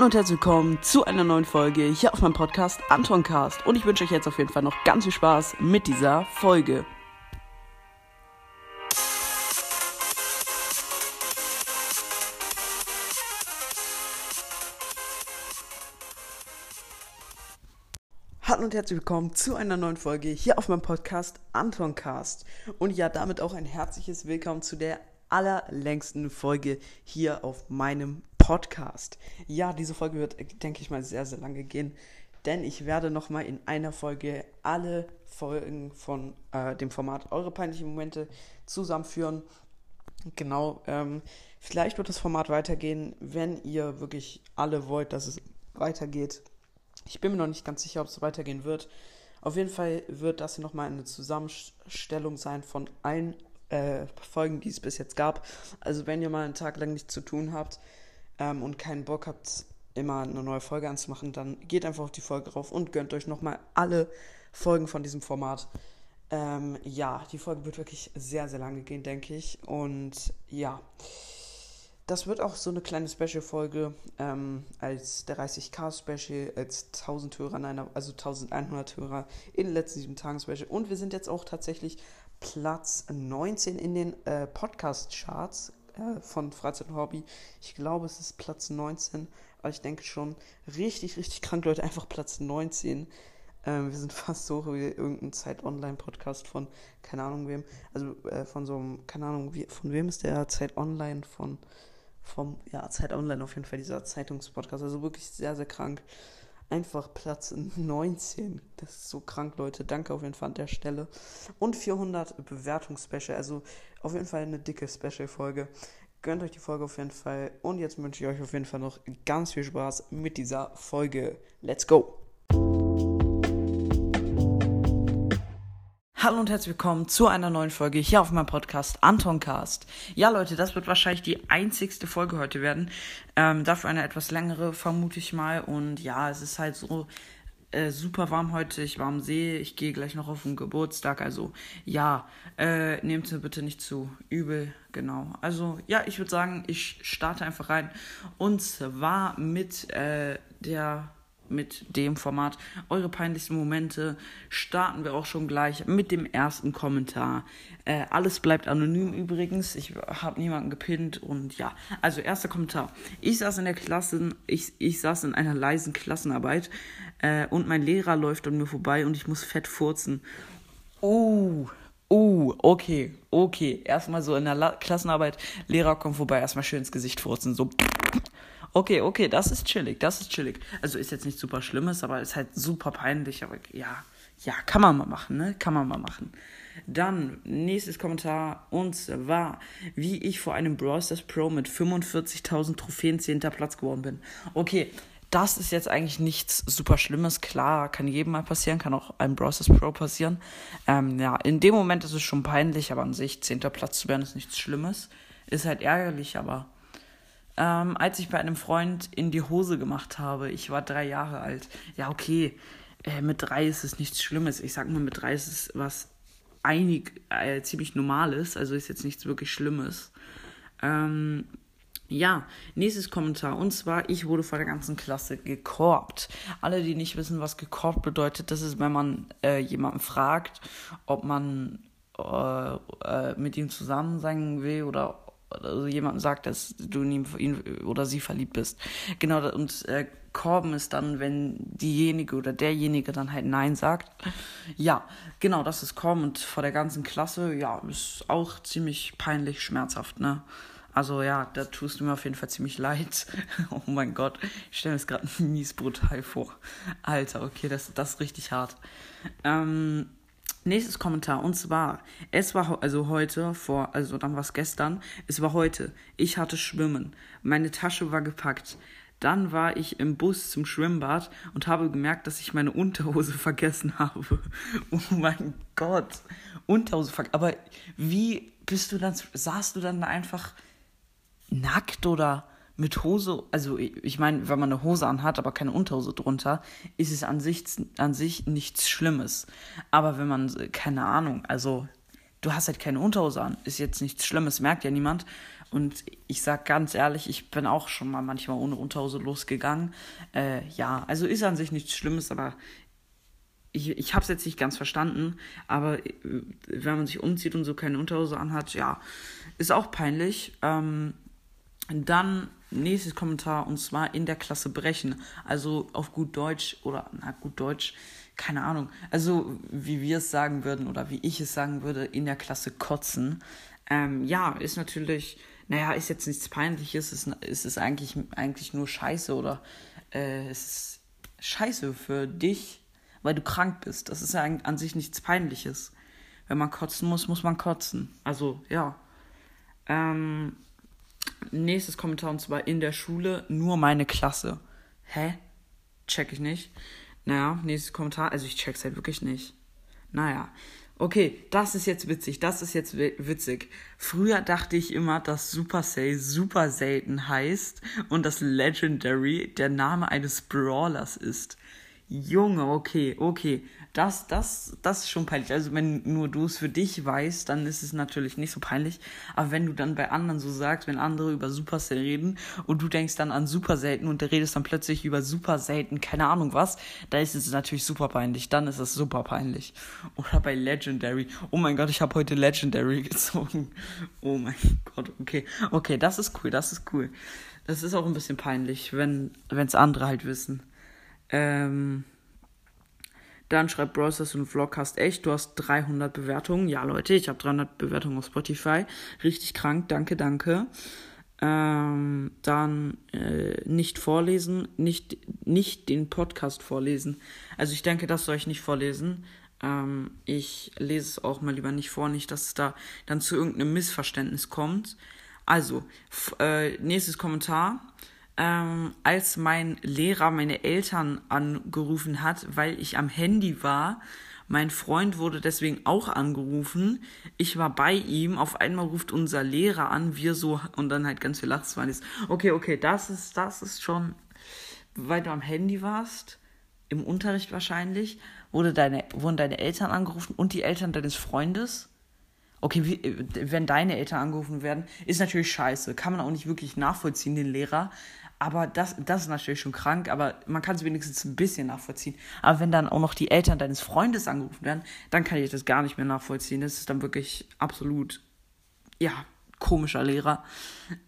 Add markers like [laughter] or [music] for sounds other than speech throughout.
Hallo und herzlich willkommen zu einer neuen Folge hier auf meinem Podcast Antoncast. Und ich wünsche euch jetzt auf jeden Fall noch ganz viel Spaß mit dieser Folge. Hallo und herzlich willkommen zu einer neuen Folge hier auf meinem Podcast Antoncast. Und ja, damit auch ein herzliches Willkommen zu der allerlängsten Folge hier auf meinem Podcast. Ja, diese Folge wird, denke ich mal, sehr, sehr lange gehen, denn ich werde nochmal in einer Folge alle Folgen von äh, dem Format Eure peinlichen Momente zusammenführen. Genau, ähm, vielleicht wird das Format weitergehen, wenn ihr wirklich alle wollt, dass es weitergeht. Ich bin mir noch nicht ganz sicher, ob es weitergehen wird. Auf jeden Fall wird das hier nochmal eine Zusammenstellung sein von allen äh, Folgen, die es bis jetzt gab. Also wenn ihr mal einen Tag lang nichts zu tun habt ähm, und keinen Bock habt, immer eine neue Folge anzumachen, dann geht einfach auf die Folge rauf und gönnt euch nochmal alle Folgen von diesem Format. Ähm, ja, die Folge wird wirklich sehr, sehr lange gehen, denke ich. Und ja, das wird auch so eine kleine Special-Folge ähm, als der 30k-Special, als 1000 Hörer, nein, also 1100 Hörer in den letzten sieben Tagen Special. Und wir sind jetzt auch tatsächlich Platz 19 in den äh, Podcast-Charts äh, von Freizeit und Hobby. Ich glaube, es ist Platz 19, aber ich denke schon richtig, richtig krank, Leute. Einfach Platz 19. Ähm, wir sind [laughs] fast so wie irgendein Zeit-Online-Podcast von, keine Ahnung wem, also äh, von so einem, keine Ahnung, wie, von wem ist der Zeit-Online von, vom, ja, Zeit-Online auf jeden Fall, dieser Zeitungspodcast. Also wirklich sehr, sehr krank einfach Platz 19. Das ist so krank, Leute. Danke auf jeden Fall an der Stelle. Und 400 Bewertungsspecial. Also auf jeden Fall eine dicke Special-Folge. Gönnt euch die Folge auf jeden Fall. Und jetzt wünsche ich euch auf jeden Fall noch ganz viel Spaß mit dieser Folge. Let's go! Hallo und herzlich willkommen zu einer neuen Folge hier auf meinem Podcast Antoncast. Ja, Leute, das wird wahrscheinlich die einzigste Folge heute werden. Ähm, dafür eine etwas längere, vermute ich mal. Und ja, es ist halt so äh, super warm heute. Ich war am See. Ich gehe gleich noch auf den Geburtstag. Also ja, äh, nehmt mir bitte nicht zu übel. Genau. Also ja, ich würde sagen, ich starte einfach rein. Und zwar mit äh, der mit dem Format Eure peinlichsten Momente starten wir auch schon gleich mit dem ersten Kommentar. Äh, alles bleibt anonym übrigens. Ich habe niemanden gepinnt und ja. Also erster Kommentar. Ich saß in der Klasse, ich, ich saß in einer leisen Klassenarbeit äh, und mein Lehrer läuft an mir vorbei und ich muss fett furzen. Oh, Oh, okay, okay. Erstmal so in der La Klassenarbeit, Lehrer kommt vorbei, erstmal schön ins Gesicht furzen, so. Okay, okay, das ist chillig, das ist chillig. Also ist jetzt nichts super Schlimmes, aber ist halt super peinlich, aber ja, ja, kann man mal machen, ne? Kann man mal machen. Dann, nächstes Kommentar, und zwar, wie ich vor einem Brawl Stars Pro mit 45.000 Trophäen 10. Platz geworden bin. Okay, das ist jetzt eigentlich nichts super Schlimmes. Klar, kann jedem mal passieren, kann auch einem Brawl Stars Pro passieren. Ähm, ja, in dem Moment ist es schon peinlich, aber an sich 10. Platz zu werden ist nichts Schlimmes. Ist halt ärgerlich, aber ähm, als ich bei einem Freund in die Hose gemacht habe. Ich war drei Jahre alt. Ja, okay, äh, mit drei ist es nichts Schlimmes. Ich sag mal, mit drei ist es was einig, äh, ziemlich Normales, also ist jetzt nichts wirklich Schlimmes. Ähm, ja, nächstes Kommentar. Und zwar, ich wurde vor der ganzen Klasse gekorbt. Alle, die nicht wissen, was gekorbt bedeutet, das ist, wenn man äh, jemanden fragt, ob man äh, äh, mit ihm zusammen sein will oder also jemandem sagt, dass du in ihn oder sie verliebt bist. Genau, und äh, Korben ist dann, wenn diejenige oder derjenige dann halt Nein sagt. Ja, genau, das ist Korben und vor der ganzen Klasse, ja, ist auch ziemlich peinlich, schmerzhaft, ne? Also ja, da tust du mir auf jeden Fall ziemlich leid. [laughs] oh mein Gott, ich stelle mir das gerade [laughs] mies brutal vor. Alter, okay, das, das ist richtig hart. Ähm, Nächstes Kommentar und zwar, es war also heute vor, also dann war es gestern, es war heute. Ich hatte Schwimmen. Meine Tasche war gepackt. Dann war ich im Bus zum Schwimmbad und habe gemerkt, dass ich meine Unterhose [laughs] vergessen habe. Oh mein Gott. Unterhose vergessen. Aber wie bist du dann, saßt du dann einfach nackt oder mit Hose, also ich meine, wenn man eine Hose anhat, aber keine Unterhose drunter, ist es an sich, an sich nichts Schlimmes. Aber wenn man, keine Ahnung, also du hast halt keine Unterhose an, ist jetzt nichts Schlimmes, merkt ja niemand. Und ich sag ganz ehrlich, ich bin auch schon mal manchmal ohne Unterhose losgegangen. Äh, ja, also ist an sich nichts Schlimmes, aber ich, ich habe jetzt nicht ganz verstanden. Aber äh, wenn man sich umzieht und so keine Unterhose anhat, ja, ist auch peinlich. Ähm, dann nächstes Kommentar und zwar in der Klasse brechen. Also auf gut Deutsch oder na gut Deutsch, keine Ahnung. Also wie wir es sagen würden oder wie ich es sagen würde, in der Klasse kotzen. Ähm, ja, ist natürlich, naja, ist jetzt nichts Peinliches, ist, ist es eigentlich, eigentlich nur Scheiße oder äh, ist Scheiße für dich, weil du krank bist. Das ist ja an sich nichts Peinliches. Wenn man kotzen muss, muss man kotzen. Also, ja. Ähm, nächstes Kommentar und zwar in der Schule nur meine Klasse. Hä? Check ich nicht. Naja, nächstes Kommentar. Also ich check's halt wirklich nicht. Naja. Okay, das ist jetzt witzig, das ist jetzt witzig. Früher dachte ich immer, dass Supercell super selten heißt und dass Legendary der Name eines Brawlers ist. Junge, okay, okay. Das, das, das ist schon peinlich. Also wenn nur du es für dich weißt, dann ist es natürlich nicht so peinlich. Aber wenn du dann bei anderen so sagst, wenn andere über Supercell reden und du denkst dann an super selten und der redest dann plötzlich über super selten, keine Ahnung was, da ist es natürlich super peinlich. Dann ist es super peinlich. Oder bei Legendary. Oh mein Gott, ich habe heute Legendary [laughs] gezogen. Oh mein Gott, okay. Okay, das ist cool, das ist cool. Das ist auch ein bisschen peinlich, wenn es andere halt wissen. Ähm, dann schreibt Browsers und Vlogcast echt, du hast 300 Bewertungen. Ja, Leute, ich habe 300 Bewertungen auf Spotify. Richtig krank, danke, danke. Ähm, dann äh, nicht vorlesen, nicht, nicht den Podcast vorlesen. Also ich denke, das soll ich nicht vorlesen. Ähm, ich lese es auch mal lieber nicht vor, nicht, dass es da dann zu irgendeinem Missverständnis kommt. Also, äh, nächstes Kommentar ähm, als mein Lehrer meine Eltern angerufen hat, weil ich am Handy war. Mein Freund wurde deswegen auch angerufen. Ich war bei ihm. Auf einmal ruft unser Lehrer an. Wir so und dann halt ganz viel Lachsmilies. Okay, okay, das ist das ist schon, weil du am Handy warst, im Unterricht wahrscheinlich, wurde deine wurden deine Eltern angerufen und die Eltern deines Freundes. Okay, wie, wenn deine Eltern angerufen werden, ist natürlich scheiße. Kann man auch nicht wirklich nachvollziehen, den Lehrer. Aber das, das ist natürlich schon krank, aber man kann es wenigstens ein bisschen nachvollziehen. Aber wenn dann auch noch die Eltern deines Freundes angerufen werden, dann kann ich das gar nicht mehr nachvollziehen. Das ist dann wirklich absolut, ja, komischer Lehrer.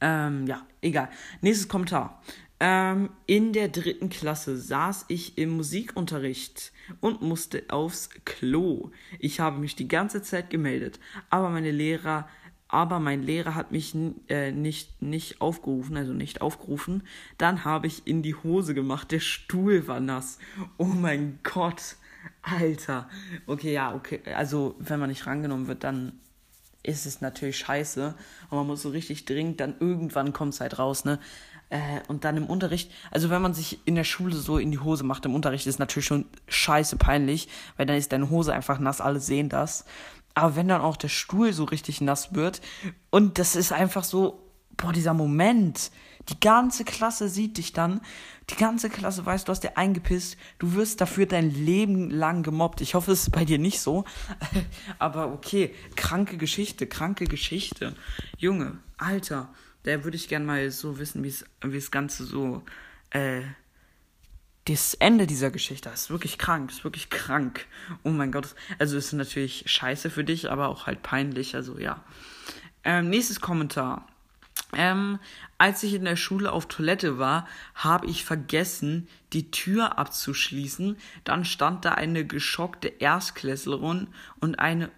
Ähm, ja, egal. Nächstes Kommentar. Ähm, in der dritten Klasse saß ich im Musikunterricht und musste aufs Klo. Ich habe mich die ganze Zeit gemeldet, aber meine Lehrer aber mein Lehrer hat mich äh, nicht, nicht aufgerufen, also nicht aufgerufen. Dann habe ich in die Hose gemacht, der Stuhl war nass. Oh mein Gott, Alter. Okay, ja, okay. Also, wenn man nicht rangenommen wird, dann ist es natürlich scheiße. Und man muss so richtig dringend, dann irgendwann kommt es halt raus, ne? Äh, und dann im Unterricht, also wenn man sich in der Schule so in die Hose macht, im Unterricht ist natürlich schon scheiße peinlich, weil dann ist deine Hose einfach nass, alle sehen das. Aber wenn dann auch der Stuhl so richtig nass wird und das ist einfach so, boah, dieser Moment, die ganze Klasse sieht dich dann, die ganze Klasse weiß, du hast dir eingepisst, du wirst dafür dein Leben lang gemobbt. Ich hoffe, es ist bei dir nicht so, [laughs] aber okay, kranke Geschichte, kranke Geschichte. Junge, Alter, da würde ich gern mal so wissen, wie es wie es Ganze so äh, das Ende dieser Geschichte ist wirklich krank, ist wirklich krank. Oh mein Gott. Also ist natürlich scheiße für dich, aber auch halt peinlich. Also ja. Ähm, nächstes Kommentar. Ähm, als ich in der Schule auf Toilette war, habe ich vergessen, die Tür abzuschließen. Dann stand da eine geschockte Erstklässlerin und eine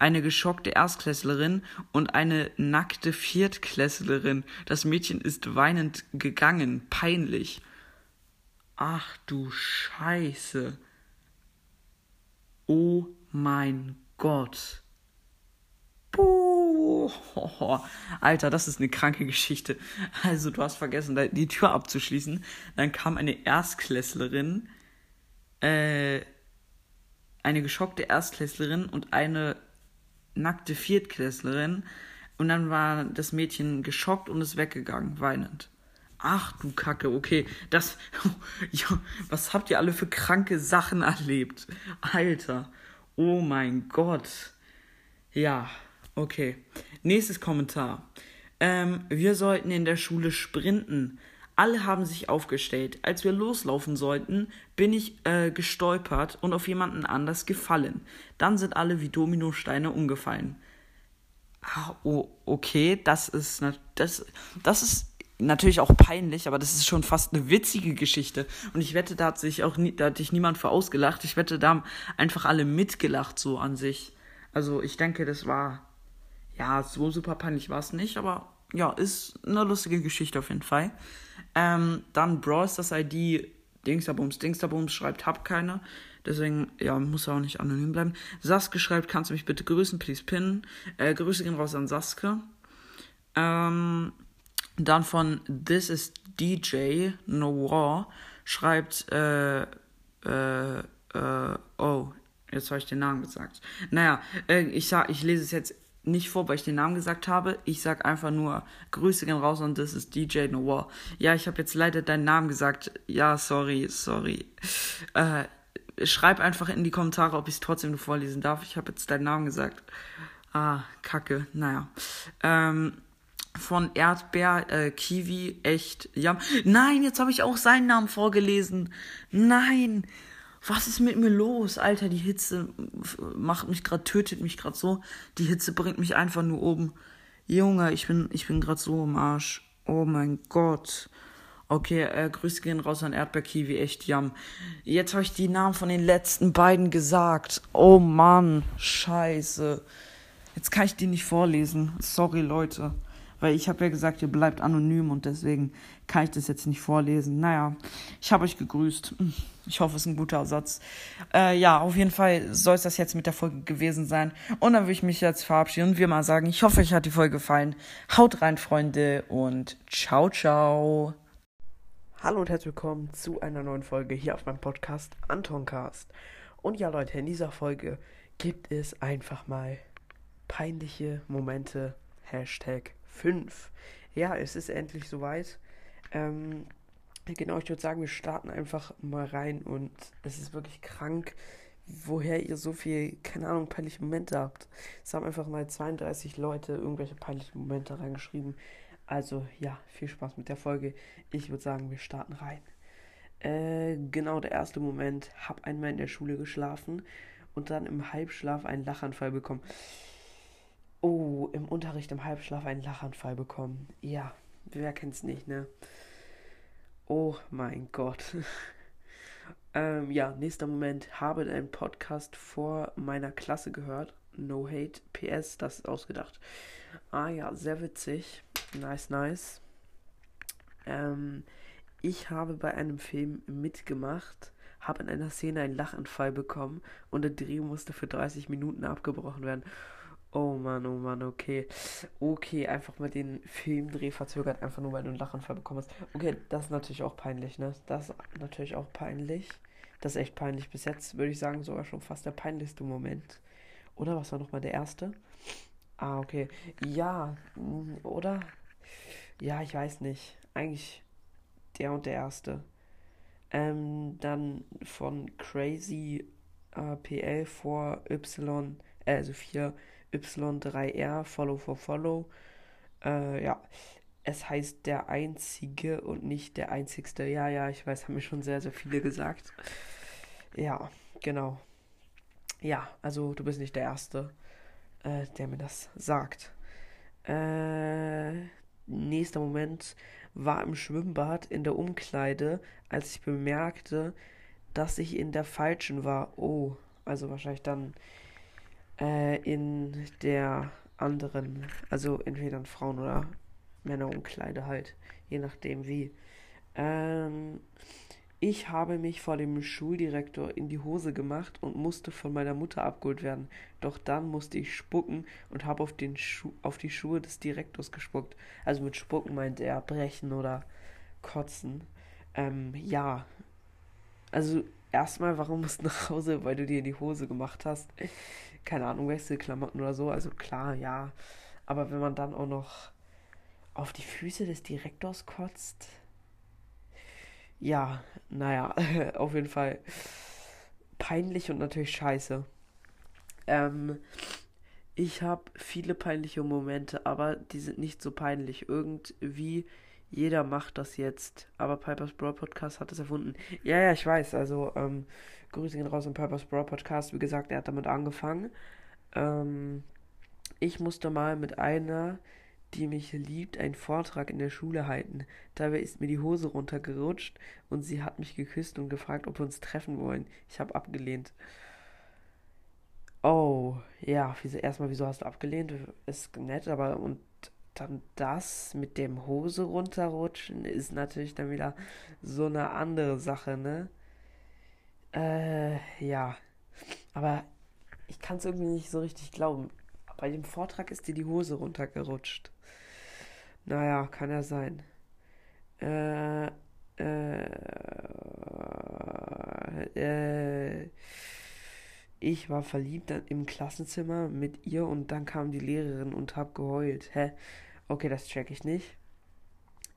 eine geschockte Erstklässlerin und eine nackte Viertklässlerin. Das Mädchen ist weinend gegangen. Peinlich. Ach du Scheiße. Oh mein Gott. Puh. [laughs] Alter, das ist eine kranke Geschichte. Also, du hast vergessen, die Tür abzuschließen. Dann kam eine Erstklässlerin, äh, eine geschockte Erstklässlerin und eine nackte Viertklässlerin. Und dann war das Mädchen geschockt und ist weggegangen, weinend. Ach du Kacke, okay. Das. [laughs] Ja, was habt ihr alle für kranke Sachen erlebt? Alter. Oh mein Gott. Ja, okay. Nächstes Kommentar. Ähm, wir sollten in der Schule sprinten. Alle haben sich aufgestellt. Als wir loslaufen sollten, bin ich äh, gestolpert und auf jemanden anders gefallen. Dann sind alle wie Dominosteine umgefallen. Ah, oh, okay, das ist, das, das ist natürlich auch peinlich, aber das ist schon fast eine witzige Geschichte. Und ich wette, da hat sich auch nie, da hat sich niemand für ausgelacht. Ich wette, da haben einfach alle mitgelacht so an sich. Also ich denke, das war ja so super peinlich war es nicht, aber ja, ist eine lustige Geschichte auf jeden Fall. Ähm, dann Brawl das ID Dingsterbums, Dingsterbums schreibt, hab keine. Deswegen, ja, muss er auch nicht anonym bleiben. Saske schreibt, kannst du mich bitte grüßen, please pinnen. Äh, Grüße gehen raus an Saske. Ähm, dann von This is DJ Noir schreibt, äh, äh, äh, oh, jetzt habe ich den Namen gesagt. Naja, äh, ich, sag, ich lese es jetzt nicht vor, weil ich den Namen gesagt habe. Ich sag einfach nur Grüße gehen raus und das ist DJ Noir. Ja, ich habe jetzt leider deinen Namen gesagt. Ja, sorry, sorry. Äh, schreib einfach in die Kommentare, ob ich es trotzdem vorlesen darf. Ich habe jetzt deinen Namen gesagt. Ah, Kacke. Naja. Ähm, von Erdbeer, äh, Kiwi, echt, ja. Nein, jetzt habe ich auch seinen Namen vorgelesen. Nein. Was ist mit mir los? Alter, die Hitze macht mich gerade, tötet mich gerade so. Die Hitze bringt mich einfach nur oben. Junge, ich bin, ich bin gerade so im Arsch. Oh mein Gott. Okay, äh, Grüße gehen raus an Erdbeerkiwi, echt jam. Jetzt habe ich die Namen von den letzten beiden gesagt. Oh Mann, scheiße. Jetzt kann ich die nicht vorlesen. Sorry, Leute. Weil ich habe ja gesagt, ihr bleibt anonym und deswegen kann ich das jetzt nicht vorlesen. Naja, ich habe euch gegrüßt. Ich hoffe, es ist ein guter Ersatz. Äh, ja, auf jeden Fall soll es das jetzt mit der Folge gewesen sein. Und dann würde ich mich jetzt verabschieden und wir mal sagen, ich hoffe, euch hat die Folge gefallen. Haut rein, Freunde, und ciao, ciao. Hallo und herzlich willkommen zu einer neuen Folge hier auf meinem Podcast Antoncast. Und ja, Leute, in dieser Folge gibt es einfach mal peinliche Momente. Hashtag 5. Ja, es ist endlich soweit. Ähm, genau, ich würde sagen, wir starten einfach mal rein und es ist wirklich krank, woher ihr so viel, keine Ahnung, peinliche Momente habt. Es haben einfach mal 32 Leute irgendwelche peinlichen Momente reingeschrieben. Also ja, viel Spaß mit der Folge. Ich würde sagen, wir starten rein. Äh, genau, der erste Moment, hab einmal in der Schule geschlafen und dann im Halbschlaf einen Lachanfall bekommen. Oh, im Unterricht im Halbschlaf einen Lachanfall bekommen. Ja, wer kennt's nicht, ne? Oh mein Gott. [laughs] ähm, ja, nächster Moment. Habe einen Podcast vor meiner Klasse gehört. No hate. PS, das ist ausgedacht. Ah ja, sehr witzig. Nice, nice. Ähm, ich habe bei einem Film mitgemacht, habe in einer Szene einen Lachanfall bekommen und der Dreh musste für 30 Minuten abgebrochen werden. Oh Mann, oh Mann, okay. Okay, einfach mal den Filmdreh verzögert, einfach nur weil du einen Lachanfall bekommen hast. Okay, das ist natürlich auch peinlich, ne? Das ist natürlich auch peinlich. Das ist echt peinlich. Bis jetzt würde ich sagen, sogar schon fast der peinlichste Moment. Oder was war nochmal der erste? Ah, okay. Ja, mm, oder? Ja, ich weiß nicht. Eigentlich der und der erste. Ähm, dann von Crazy äh, PL vor Y, äh, also 4 Y3R, Follow for Follow. Äh, ja, es heißt der Einzige und nicht der Einzigste. Ja, ja, ich weiß, haben mir schon sehr, sehr viele gesagt. Ja, genau. Ja, also du bist nicht der Erste, äh, der mir das sagt. Äh, nächster Moment war im Schwimmbad in der Umkleide, als ich bemerkte, dass ich in der falschen war. Oh, also wahrscheinlich dann äh, in der anderen, also entweder in Frauen- oder Männerumkleide halt, je nachdem wie. Ähm, ich habe mich vor dem Schuldirektor in die Hose gemacht und musste von meiner Mutter abgeholt werden. Doch dann musste ich spucken und habe auf, den Schu auf die Schuhe des Direktors gespuckt. Also mit Spucken meint er brechen oder kotzen. Ähm, ja. Also erstmal, warum [laughs] musst du nach Hause? Weil du dir in die Hose gemacht hast keine Ahnung, Wechselklamotten oder so. Also klar, ja. Aber wenn man dann auch noch auf die Füße des Direktors kotzt. Ja, naja, [laughs] auf jeden Fall peinlich und natürlich scheiße. Ähm, Ich habe viele peinliche Momente, aber die sind nicht so peinlich. Irgendwie jeder macht das jetzt. Aber Piper's Brawl Podcast hat es erfunden. Ja, ja, ich weiß. Also, ähm, Grüße gehen raus an Piper's Brawl Podcast. Wie gesagt, er hat damit angefangen. Ähm, ich musste mal mit einer, die mich liebt, einen Vortrag in der Schule halten. Dabei ist mir die Hose runtergerutscht und sie hat mich geküsst und gefragt, ob wir uns treffen wollen. Ich habe abgelehnt. Oh, ja, wieso, erstmal, wieso hast du abgelehnt? Ist nett, aber und dann das mit dem Hose runterrutschen ist natürlich dann wieder so eine andere Sache, ne? Äh, ja. Aber ich kann es irgendwie nicht so richtig glauben. Bei dem Vortrag ist dir die Hose runtergerutscht. Naja, kann ja sein. Äh, äh, äh, ich war verliebt im Klassenzimmer mit ihr und dann kam die Lehrerin und hab geheult. Hä? Okay, das check ich nicht.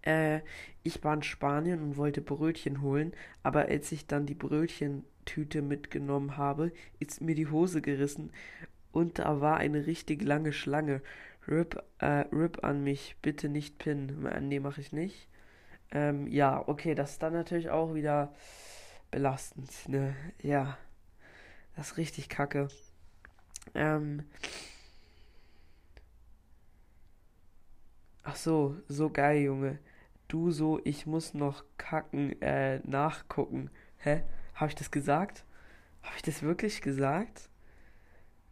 Äh, ich war in Spanien und wollte Brötchen holen, aber als ich dann die Brötchentüte mitgenommen habe, ist mir die Hose gerissen und da war eine richtig lange Schlange. Rip, äh, Rip an mich, bitte nicht pinnen. Nee, mache ich nicht. Ähm, ja, okay, das ist dann natürlich auch wieder belastend, ne? Ja. Das ist richtig kacke. Ähm. Ach so, so geil, Junge. Du so, ich muss noch kacken, äh, nachgucken. Hä? Habe ich das gesagt? Habe ich das wirklich gesagt?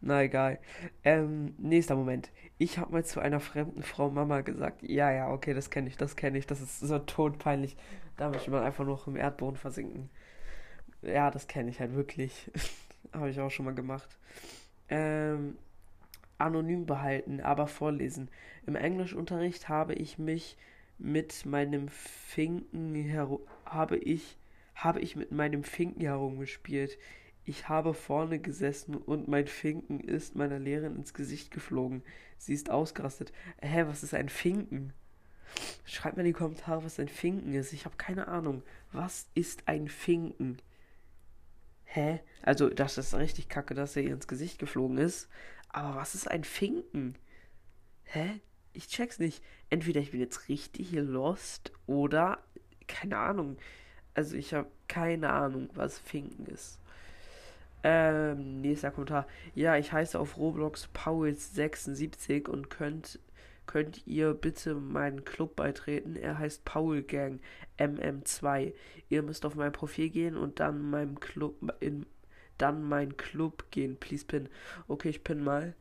Na egal. Ähm, nächster Moment. Ich habe mal zu einer fremden Frau Mama gesagt. Ja, ja, okay, das kenne ich, das kenne ich. Das ist so todpeinlich. Da möchte man einfach nur im Erdboden versinken. Ja, das kenne ich halt wirklich. [laughs] habe ich auch schon mal gemacht. Ähm, anonym behalten, aber vorlesen. Im Englischunterricht habe ich mich mit meinem Finken herum habe ich habe ich mit meinem Finken herumgespielt. Ich habe vorne gesessen und mein Finken ist meiner Lehrerin ins Gesicht geflogen. Sie ist ausgerastet. Hä, was ist ein Finken? Schreibt mir in die Kommentare, was ein Finken ist. Ich habe keine Ahnung. Was ist ein Finken? Hä? Also, das ist richtig kacke, dass er ihr ins Gesicht geflogen ist. Aber was ist ein Finken? Hä? Ich check's nicht. Entweder ich bin jetzt richtig lost oder keine Ahnung. Also ich habe keine Ahnung, was Finken ist. Ähm, nächster Kommentar. Ja, ich heiße auf Roblox Pauls76 und könnt, könnt ihr bitte meinen Club beitreten. Er heißt Paul Gang MM2. Ihr müsst auf mein Profil gehen und dann meinem Club in dann mein Club gehen. Please pin. Okay, ich pin mal.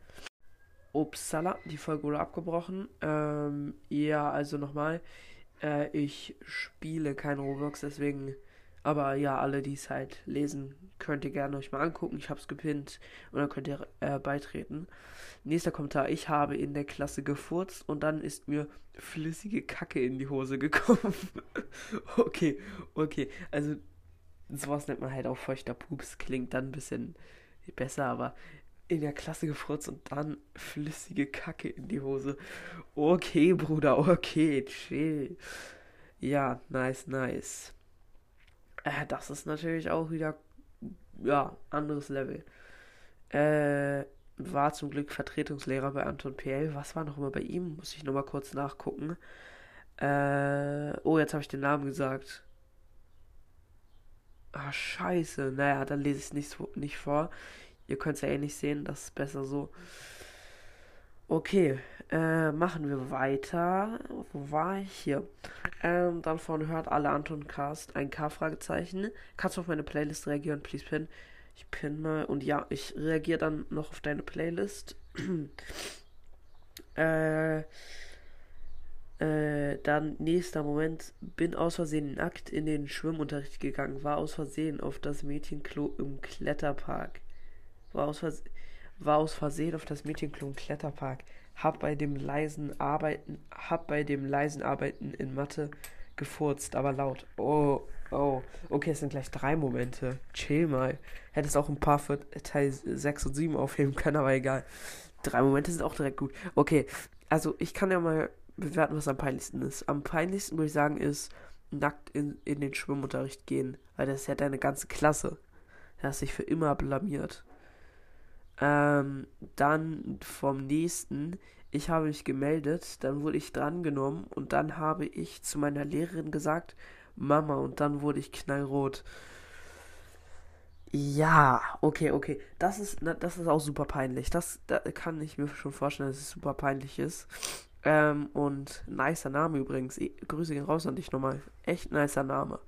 Upsala, die Folge wurde abgebrochen. Ähm, ja, also nochmal. Äh, ich spiele kein Roblox, deswegen aber ja, alle, die es halt lesen, könnt ihr gerne euch mal angucken. Ich habe es gepinnt und dann könnt ihr äh, beitreten. Nächster Kommentar. Ich habe in der Klasse gefurzt und dann ist mir flüssige Kacke in die Hose gekommen. [laughs] okay, okay. Also sowas nennt man halt auch feuchter Pups. Klingt dann ein bisschen besser, aber in der Klasse gefurzt und dann flüssige Kacke in die Hose. Okay, Bruder, okay, chill. Ja, nice, nice. Äh, das ist natürlich auch wieder, ja, anderes Level. Äh, war zum Glück Vertretungslehrer bei Anton PL. Was war noch immer bei ihm? Muss ich nochmal kurz nachgucken. Äh, oh, jetzt habe ich den Namen gesagt. Ah, scheiße. Naja, dann lese ich es nicht, nicht vor. Ihr könnt es ja eh nicht sehen, das ist besser so. Okay, äh, machen wir weiter. Wo war ich hier? Ähm, dann von hört alle Anton Cast ein K-Fragezeichen. Kannst du auf meine Playlist reagieren, please pin. Ich pin mal und ja, ich reagiere dann noch auf deine Playlist. [clears throat] äh, äh, dann nächster Moment, bin aus Versehen nackt in den Schwimmunterricht gegangen, war aus Versehen auf das Mädchenklo im Kletterpark. War aus Versehen war aus Versehen auf das Mädchenklo im Kletterpark. Hab bei dem leisen Arbeiten, hab bei dem leisen Arbeiten in Mathe gefurzt, aber laut. Oh, oh. Okay, es sind gleich drei Momente. Chill mal. Hättest auch ein paar für Teil 6 und 7 aufheben können, aber egal. Drei Momente sind auch direkt gut. Okay, also ich kann ja mal bewerten, was am peinlichsten ist. Am peinlichsten würde ich sagen, ist nackt in, in den Schwimmunterricht gehen, weil das ist ja deine ganze Klasse. Er hat sich für immer blamiert. Ähm, dann vom nächsten, ich habe mich gemeldet, dann wurde ich drangenommen und dann habe ich zu meiner Lehrerin gesagt, Mama, und dann wurde ich knallrot. Ja, okay, okay. Das ist, das ist auch super peinlich. Das, da kann ich mir schon vorstellen, dass es super peinlich ist. Ähm, und nicer Name übrigens. Grüße gehen raus an dich nochmal. Echt nicer Name.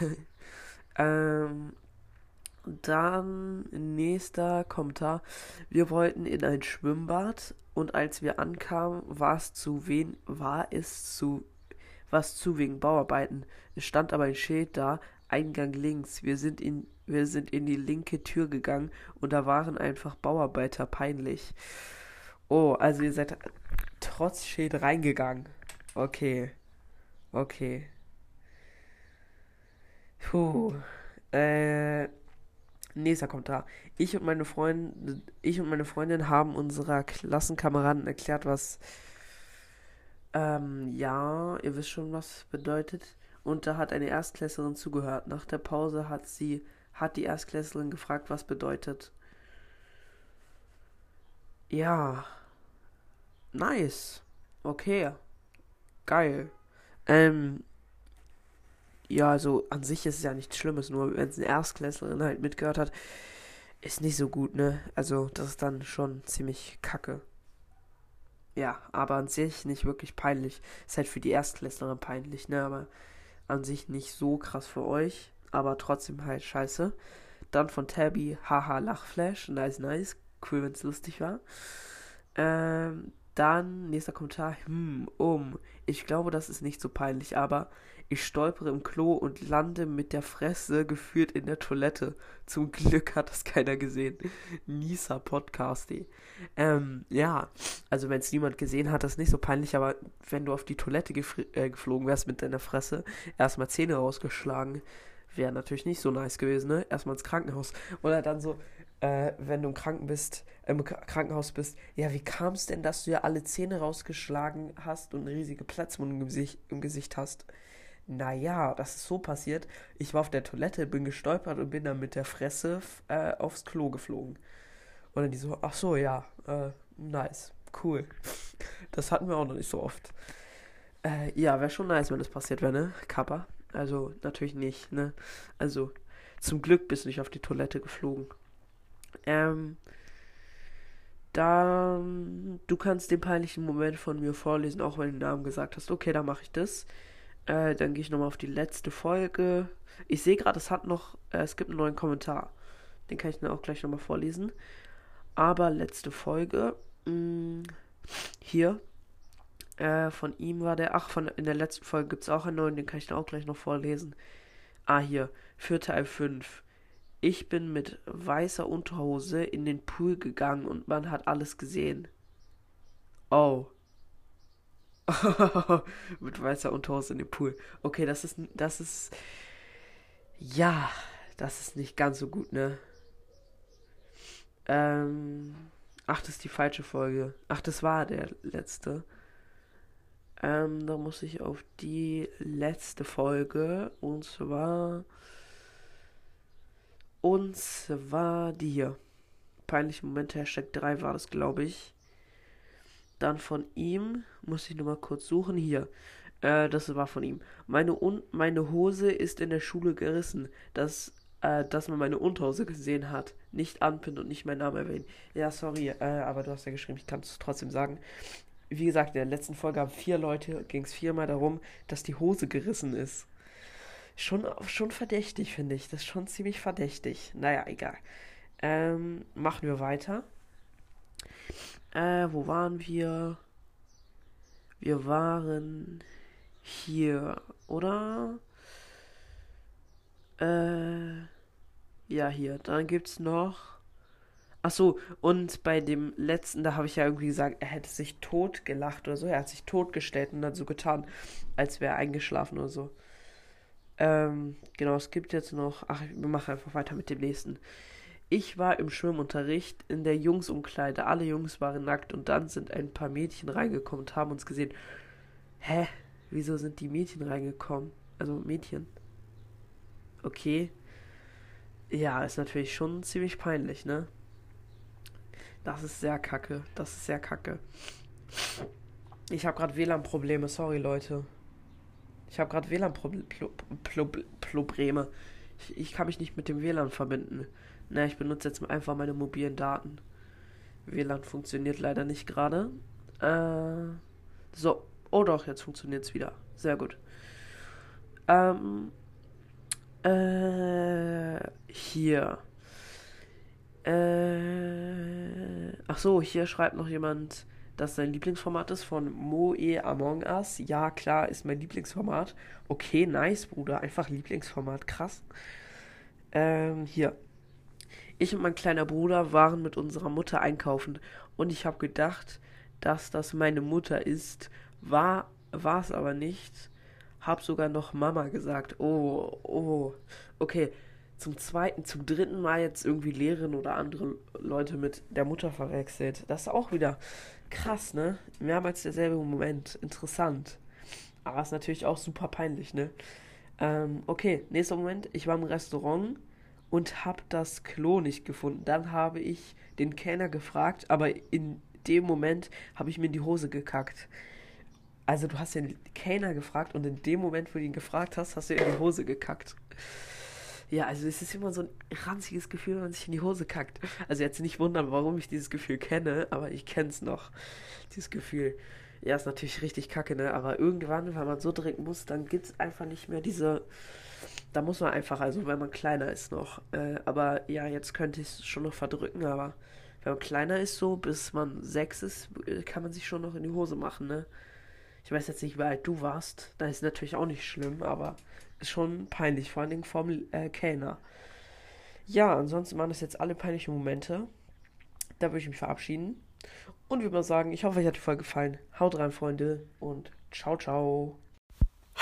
[laughs] ähm, dann nächster Kommentar. Wir wollten in ein Schwimmbad und als wir ankamen, war es zu wen war es zu was zu wegen Bauarbeiten. Es stand aber ein Schild da, Eingang links. Wir sind in wir sind in die linke Tür gegangen und da waren einfach Bauarbeiter peinlich. Oh, also ihr seid trotz Schild reingegangen. Okay. Okay. Puh. Äh Nächster Kommentar. Ich und meine Freundin, ich und meine Freundin haben unserer Klassenkameraden erklärt, was ähm, ja, ihr wisst schon, was bedeutet. Und da hat eine Erstklässlerin zugehört. Nach der Pause hat sie, hat die Erstklässlerin gefragt, was bedeutet. Ja. Nice. Okay. Geil. Ähm, ja, also an sich ist es ja nichts Schlimmes, nur wenn es eine Erstklässlerin halt mitgehört hat, ist nicht so gut, ne? Also das ist dann schon ziemlich kacke. Ja, aber an sich nicht wirklich peinlich. Ist halt für die Erstklässlerin peinlich, ne? Aber an sich nicht so krass für euch, aber trotzdem halt scheiße. Dann von Tabby, haha, Lachflash, nice, nice. Cool, wenn es lustig war. Ähm, dann, nächster Kommentar, hm, um. Ich glaube, das ist nicht so peinlich, aber ich stolpere im Klo und lande mit der Fresse gefühlt in der Toilette. Zum Glück hat das keiner gesehen. Nisa Podcast. Ähm, ja, also wenn es niemand gesehen hat, das ist nicht so peinlich, aber wenn du auf die Toilette äh, geflogen wärst mit deiner Fresse, erstmal Zähne rausgeschlagen, wäre natürlich nicht so nice gewesen, ne? Erstmal ins Krankenhaus. Oder dann so, äh, wenn du im Kranken bist, im Krankenhaus bist, ja, wie kam es denn, dass du ja alle Zähne rausgeschlagen hast und eine riesige Platzwunde im im Gesicht hast? Naja, das ist so passiert. Ich war auf der Toilette, bin gestolpert und bin dann mit der Fresse äh, aufs Klo geflogen. Und dann die so, ach so, ja, äh, nice, cool. Das hatten wir auch noch nicht so oft. Äh, ja, wäre schon nice, wenn das passiert wäre, ne? Kappa. Also, natürlich nicht, ne? Also, zum Glück bist du nicht auf die Toilette geflogen. Ähm, dann, du kannst den peinlichen Moment von mir vorlesen, auch wenn du den Namen gesagt hast. Okay, dann mache ich das. Äh, dann gehe ich nochmal auf die letzte Folge. Ich sehe gerade, es hat noch, äh, es gibt einen neuen Kommentar. Den kann ich dann auch gleich nochmal vorlesen. Aber letzte Folge. Mh, mm, hier. Äh, von ihm war der. Ach, von, in der letzten Folge gibt es auch einen neuen, den kann ich dann auch gleich noch vorlesen. Ah, hier. Für Teil 5. Ich bin mit weißer Unterhose in den Pool gegangen und man hat alles gesehen. Oh. [laughs] Mit weißer Unterhose in dem Pool. Okay, das ist. Das ist. Ja, das ist nicht ganz so gut, ne? Ähm. Ach, das ist die falsche Folge. Ach, das war der letzte. Ähm, da muss ich auf die letzte Folge. Und zwar. Und zwar die hier. Peinliche Momente, Hashtag 3 war das, glaube ich. Dann von ihm, muss ich nochmal kurz suchen, hier. Äh, das war von ihm. Meine, Un meine Hose ist in der Schule gerissen. Das, äh, dass man meine Unterhose gesehen hat. Nicht anpinnen und nicht meinen Namen erwähnen. Ja, sorry, äh, aber du hast ja geschrieben, ich kann es trotzdem sagen. Wie gesagt, in der letzten Folge haben vier Leute, ging es viermal darum, dass die Hose gerissen ist. Schon, schon verdächtig, finde ich. Das ist schon ziemlich verdächtig. Naja, egal. Ähm, machen wir weiter. Äh, wo waren wir? Wir waren hier, oder? Äh, ja, hier. Dann gibt's noch. Ach so, und bei dem letzten, da habe ich ja irgendwie gesagt, er hätte sich tot gelacht oder so. Er hat sich totgestellt und dann so getan, als wäre er eingeschlafen oder so. Ähm, genau, es gibt jetzt noch. Ach, wir machen einfach weiter mit dem nächsten. Ich war im Schwimmunterricht in der Jungsumkleide. Alle Jungs waren nackt und dann sind ein paar Mädchen reingekommen und haben uns gesehen. Hä? Wieso sind die Mädchen reingekommen? Also Mädchen. Okay. Ja, ist natürlich schon ziemlich peinlich, ne? Das ist sehr kacke. Das ist sehr kacke. Ich habe gerade WLAN-Probleme. Sorry, Leute. Ich habe gerade WLAN-Probleme. Ich, ich kann mich nicht mit dem WLAN verbinden. Na, ich benutze jetzt einfach meine mobilen Daten. WLAN funktioniert leider nicht gerade. Äh, so. Oh doch, jetzt funktioniert es wieder. Sehr gut. Ähm, äh, hier. Äh, ach so, hier schreibt noch jemand, dass sein Lieblingsformat ist von Moe Among Us. Ja, klar, ist mein Lieblingsformat. Okay, nice, Bruder. Einfach Lieblingsformat. Krass. Ähm, hier. Ich und mein kleiner Bruder waren mit unserer Mutter einkaufen und ich habe gedacht, dass das meine Mutter ist. War war es aber nicht. Hab sogar noch Mama gesagt. Oh, oh. Okay, zum zweiten, zum dritten Mal jetzt irgendwie Lehrerin oder andere Leute mit der Mutter verwechselt. Das ist auch wieder krass, ne? Mehrmals derselbe Moment. Interessant. Aber ist natürlich auch super peinlich, ne? Ähm, okay, nächster Moment. Ich war im Restaurant und habe das Klo nicht gefunden. Dann habe ich den Kellner gefragt, aber in dem Moment habe ich mir in die Hose gekackt. Also du hast den Kellner gefragt und in dem Moment, wo du ihn gefragt hast, hast du in die Hose gekackt. Ja, also es ist immer so ein ranziges Gefühl, wenn man sich in die Hose kackt. Also jetzt nicht wundern, warum ich dieses Gefühl kenne, aber ich kenne es noch. Dieses Gefühl. Ja, ist natürlich richtig kacke, ne? Aber irgendwann, wenn man so trinken muss, dann gibt es einfach nicht mehr diese. Da muss man einfach, also wenn man kleiner ist noch. Äh, aber ja, jetzt könnte ich es schon noch verdrücken, aber wenn man kleiner ist, so bis man sechs ist, kann man sich schon noch in die Hose machen, ne? Ich weiß jetzt nicht, wie alt du warst. Da ist natürlich auch nicht schlimm, aber ist schon peinlich, vor allen Dingen vom äh, Kellner. Ja, ansonsten waren das jetzt alle peinlichen Momente. Da würde ich mich verabschieden. Und würde mal sagen, ich hoffe, euch hat die Folge gefallen. Haut rein, Freunde, und ciao, ciao.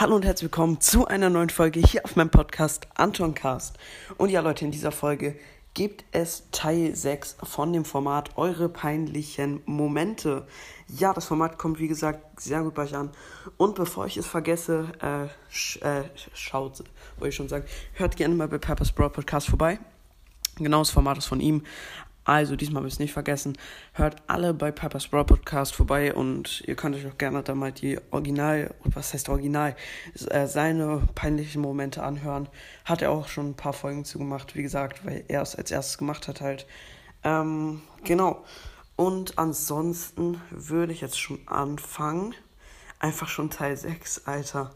Hallo und herzlich willkommen zu einer neuen Folge hier auf meinem Podcast Anton Cast. Und ja, Leute, in dieser Folge gibt es Teil 6 von dem Format Eure peinlichen Momente. Ja, das Format kommt wie gesagt sehr gut bei euch an. Und bevor ich es vergesse, äh, sch äh, schaut, wollte ich schon sagen, hört gerne mal bei Peppers Broad Podcast vorbei. Genau das Format ist von ihm. Also diesmal müsst ihr nicht vergessen, hört alle bei Piper's Brawl Podcast vorbei und ihr könnt euch auch gerne da mal die Original, was heißt Original, äh, seine peinlichen Momente anhören. Hat er auch schon ein paar Folgen zugemacht, wie gesagt, weil er es als erstes gemacht hat halt. Ähm, genau. Und ansonsten würde ich jetzt schon anfangen. Einfach schon Teil 6, Alter.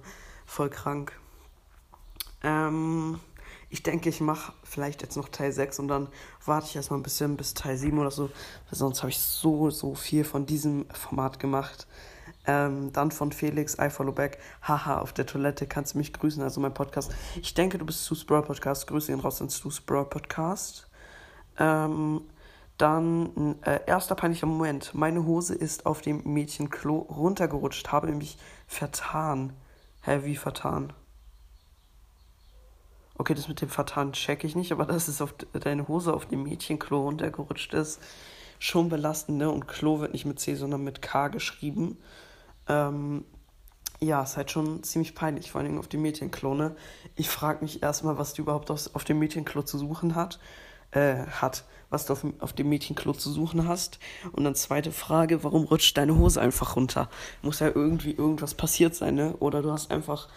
Voll krank. Ähm, ich denke, ich mache vielleicht jetzt noch Teil 6 und dann warte ich erstmal ein bisschen bis Teil 7 oder so. Weil sonst habe ich so, so viel von diesem Format gemacht. Ähm, dann von Felix, I follow back. Haha, auf der Toilette kannst du mich grüßen, also mein Podcast. Ich denke, du bist Stu's Brawl Podcast. Grüße ihn raus an Stu's Brawl Podcast. Ähm, dann äh, erster peinlicher Moment. Meine Hose ist auf dem Mädchenklo runtergerutscht, habe nämlich vertan. Hä, wie vertan? Okay, das mit dem Vertan check ich nicht, aber dass es auf deine Hose auf dem Mädchenklo runtergerutscht ist, schon belastend, ne? Und Klo wird nicht mit C, sondern mit K geschrieben. Ähm, ja, ist halt schon ziemlich peinlich, vor allem auf dem Mädchenklo, ne? Ich frage mich erstmal, was du überhaupt auf dem Mädchenklo zu suchen hat, äh, hat, was du auf, auf dem Mädchenklo zu suchen hast. Und dann zweite Frage, warum rutscht deine Hose einfach runter? Muss ja irgendwie irgendwas passiert sein, ne? Oder du hast einfach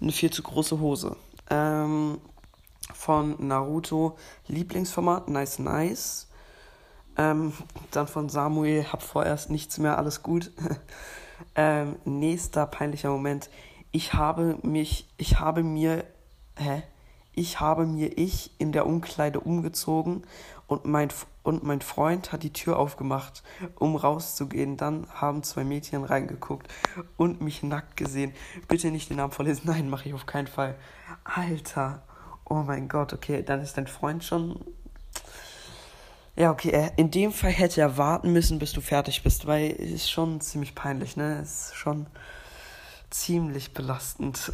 eine viel zu große Hose. Ähm, von Naruto Lieblingsformat, nice, nice. Ähm, dann von Samuel, hab vorerst nichts mehr, alles gut. [laughs] ähm, nächster peinlicher Moment. Ich habe mich, ich habe mir, hä? Ich habe mir ich in der Umkleide umgezogen und mein, und mein Freund hat die Tür aufgemacht, um rauszugehen. Dann haben zwei Mädchen reingeguckt und mich nackt gesehen. Bitte nicht den Namen vorlesen. Nein, mache ich auf keinen Fall. Alter. Oh mein Gott, okay, dann ist dein Freund schon. Ja, okay, in dem Fall hätte er warten müssen, bis du fertig bist, weil es ist schon ziemlich peinlich, ne? Es ist schon ziemlich belastend.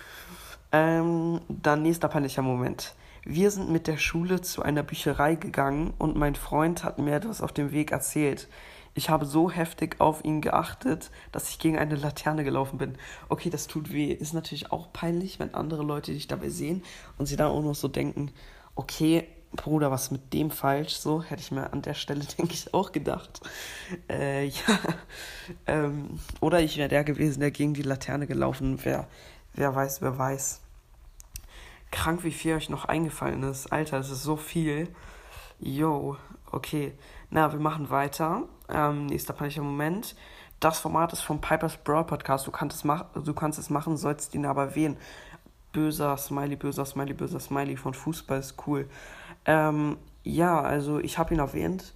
[laughs] ähm, dann nächster peinlicher Moment. Wir sind mit der Schule zu einer Bücherei gegangen und mein Freund hat mir etwas auf dem Weg erzählt. Ich habe so heftig auf ihn geachtet, dass ich gegen eine Laterne gelaufen bin. Okay, das tut weh. Ist natürlich auch peinlich, wenn andere Leute dich dabei sehen und sie dann auch noch so denken, okay, Bruder, was mit dem falsch? So hätte ich mir an der Stelle, [laughs] denke ich, auch gedacht. Äh, ja. Ähm, oder ich wäre der gewesen, der gegen die Laterne gelaufen wäre. Wer weiß, wer weiß. Krank, wie viel euch noch eingefallen ist. Alter, das ist so viel. Yo, okay. Na, wir machen weiter. Ähm, nächster peinlicher Moment. Das Format ist vom Piper's Brawl Podcast. Du kannst es, mach du kannst es machen, sollst ihn aber wählen. Böser Smiley, böser Smiley, böser Smiley von Fußball ist cool. Ähm, ja, also ich habe ihn erwähnt.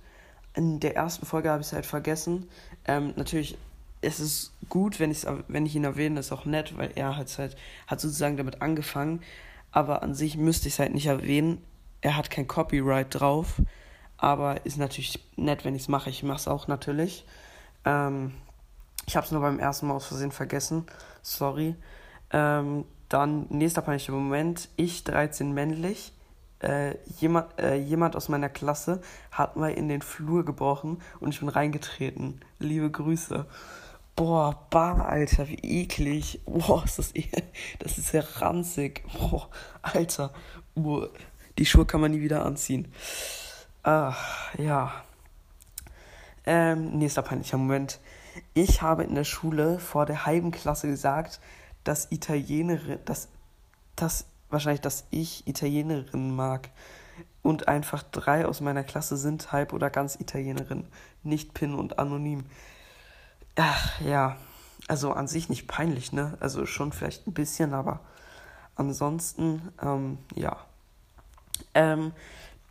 In der ersten Folge habe ich es halt vergessen. Ähm, natürlich es ist gut, wenn, wenn ich ihn erwähne, ist auch nett, weil er halt, hat sozusagen damit angefangen. Aber an sich müsste ich es halt nicht erwähnen. Er hat kein Copyright drauf. Aber ist natürlich nett, wenn ich es mache. Ich mache es auch natürlich. Ähm, ich habe es nur beim ersten Mal aus Versehen vergessen. Sorry. Ähm, dann nächster peinlicher Moment. Ich 13 männlich. Äh, jemand, äh, jemand aus meiner Klasse hat mal in den Flur gebrochen und ich bin reingetreten. Liebe Grüße. Boah, Bar, Alter, wie eklig. Boah, ist das, das ist ja ranzig. Boah, Alter. Boah, die Schuhe kann man nie wieder anziehen. Ach, ja. Ähm, nächster peinlicher Moment. Ich habe in der Schule vor der halben Klasse gesagt, dass Italienerin, dass, dass wahrscheinlich, dass ich Italienerin mag. Und einfach drei aus meiner Klasse sind halb oder ganz Italienerin, nicht Pin und anonym. Ach, ja, also an sich nicht peinlich, ne? Also schon vielleicht ein bisschen, aber ansonsten, ähm, ja. Ähm,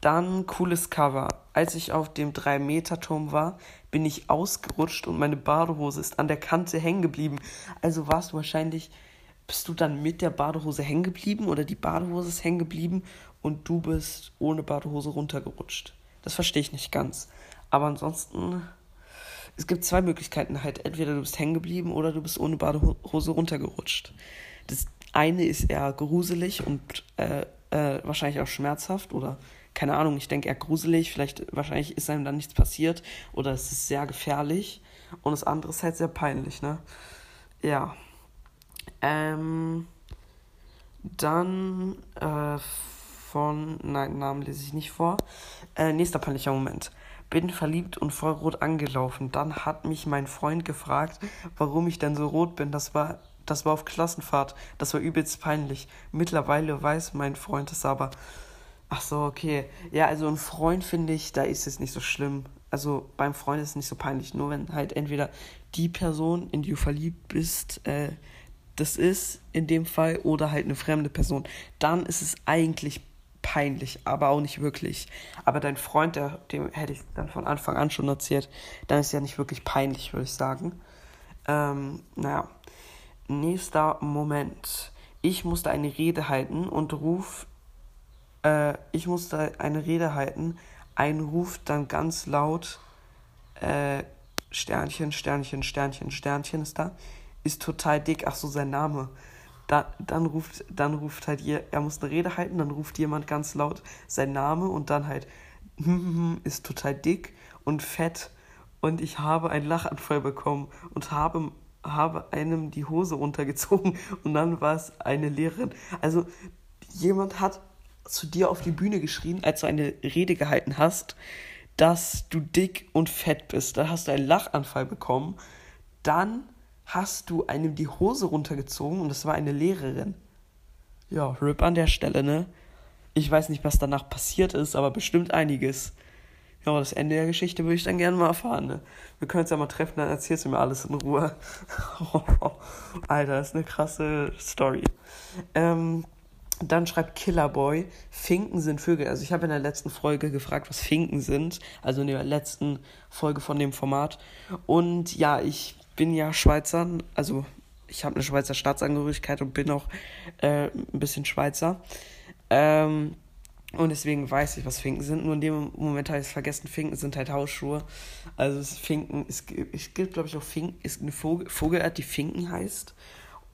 dann cooles Cover. Als ich auf dem 3-Meter-Turm war, bin ich ausgerutscht und meine Badehose ist an der Kante hängen geblieben. Also warst du wahrscheinlich, bist du dann mit der Badehose hängen geblieben oder die Badehose ist hängen geblieben und du bist ohne Badehose runtergerutscht. Das verstehe ich nicht ganz. Aber ansonsten es gibt zwei Möglichkeiten halt. Entweder du bist hängen geblieben oder du bist ohne Badehose runtergerutscht. Das eine ist eher gruselig und äh, äh, wahrscheinlich auch schmerzhaft oder keine Ahnung, ich denke eher gruselig, vielleicht wahrscheinlich ist einem dann nichts passiert oder es ist sehr gefährlich und das andere ist halt sehr peinlich, ne? Ja. Ähm, dann äh, von, nein, Namen lese ich nicht vor. Äh, nächster peinlicher Moment bin verliebt und voll rot angelaufen. Dann hat mich mein Freund gefragt, warum ich denn so rot bin. Das war, das war auf Klassenfahrt. Das war übelst peinlich. Mittlerweile weiß mein Freund es aber. Ach so, okay. Ja, also ein Freund finde ich, da ist es nicht so schlimm. Also beim Freund ist es nicht so peinlich. Nur wenn halt entweder die Person, in die du verliebt bist, äh, das ist in dem Fall, oder halt eine fremde Person. Dann ist es eigentlich peinlich, aber auch nicht wirklich. Aber dein Freund, der, dem hätte ich dann von Anfang an schon erzählt, dann ist ja nicht wirklich peinlich, würde ich sagen. Ähm, naja, nächster Moment. Ich musste eine Rede halten und ruf, äh, ich musste eine Rede halten, ein Ruf dann ganz laut, äh, Sternchen, Sternchen, Sternchen, Sternchen ist da, ist total dick, ach so, sein Name da, dann ruft, dann ruft halt ihr, er muss eine Rede halten, dann ruft jemand ganz laut seinen Name und dann halt ist total dick und fett und ich habe einen Lachanfall bekommen und habe, habe einem die Hose runtergezogen [laughs] und dann war es eine Lehrerin. Also jemand hat zu dir auf die Bühne geschrien, als du eine Rede gehalten hast, dass du dick und fett bist. Dann hast du einen Lachanfall bekommen. Dann hast du einem die Hose runtergezogen und es war eine Lehrerin. Ja, RIP an der Stelle, ne? Ich weiß nicht, was danach passiert ist, aber bestimmt einiges. Ja, das Ende der Geschichte würde ich dann gerne mal erfahren, ne? Wir können uns ja mal treffen, dann erzählst du mir alles in Ruhe. [laughs] Alter, das ist eine krasse Story. Ähm, dann schreibt Killerboy, Finken sind Vögel. Also ich habe in der letzten Folge gefragt, was Finken sind. Also in der letzten Folge von dem Format. Und ja, ich bin ja Schweizer, also ich habe eine Schweizer Staatsangehörigkeit und bin auch äh, ein bisschen Schweizer. Ähm, und deswegen weiß ich, was Finken sind. Nur in dem Moment habe ich es vergessen. Finken sind halt Hausschuhe. Also es Finken, es, es gibt, glaube ich, auch Finken, ist eine Vogel, Vogelart, die Finken heißt.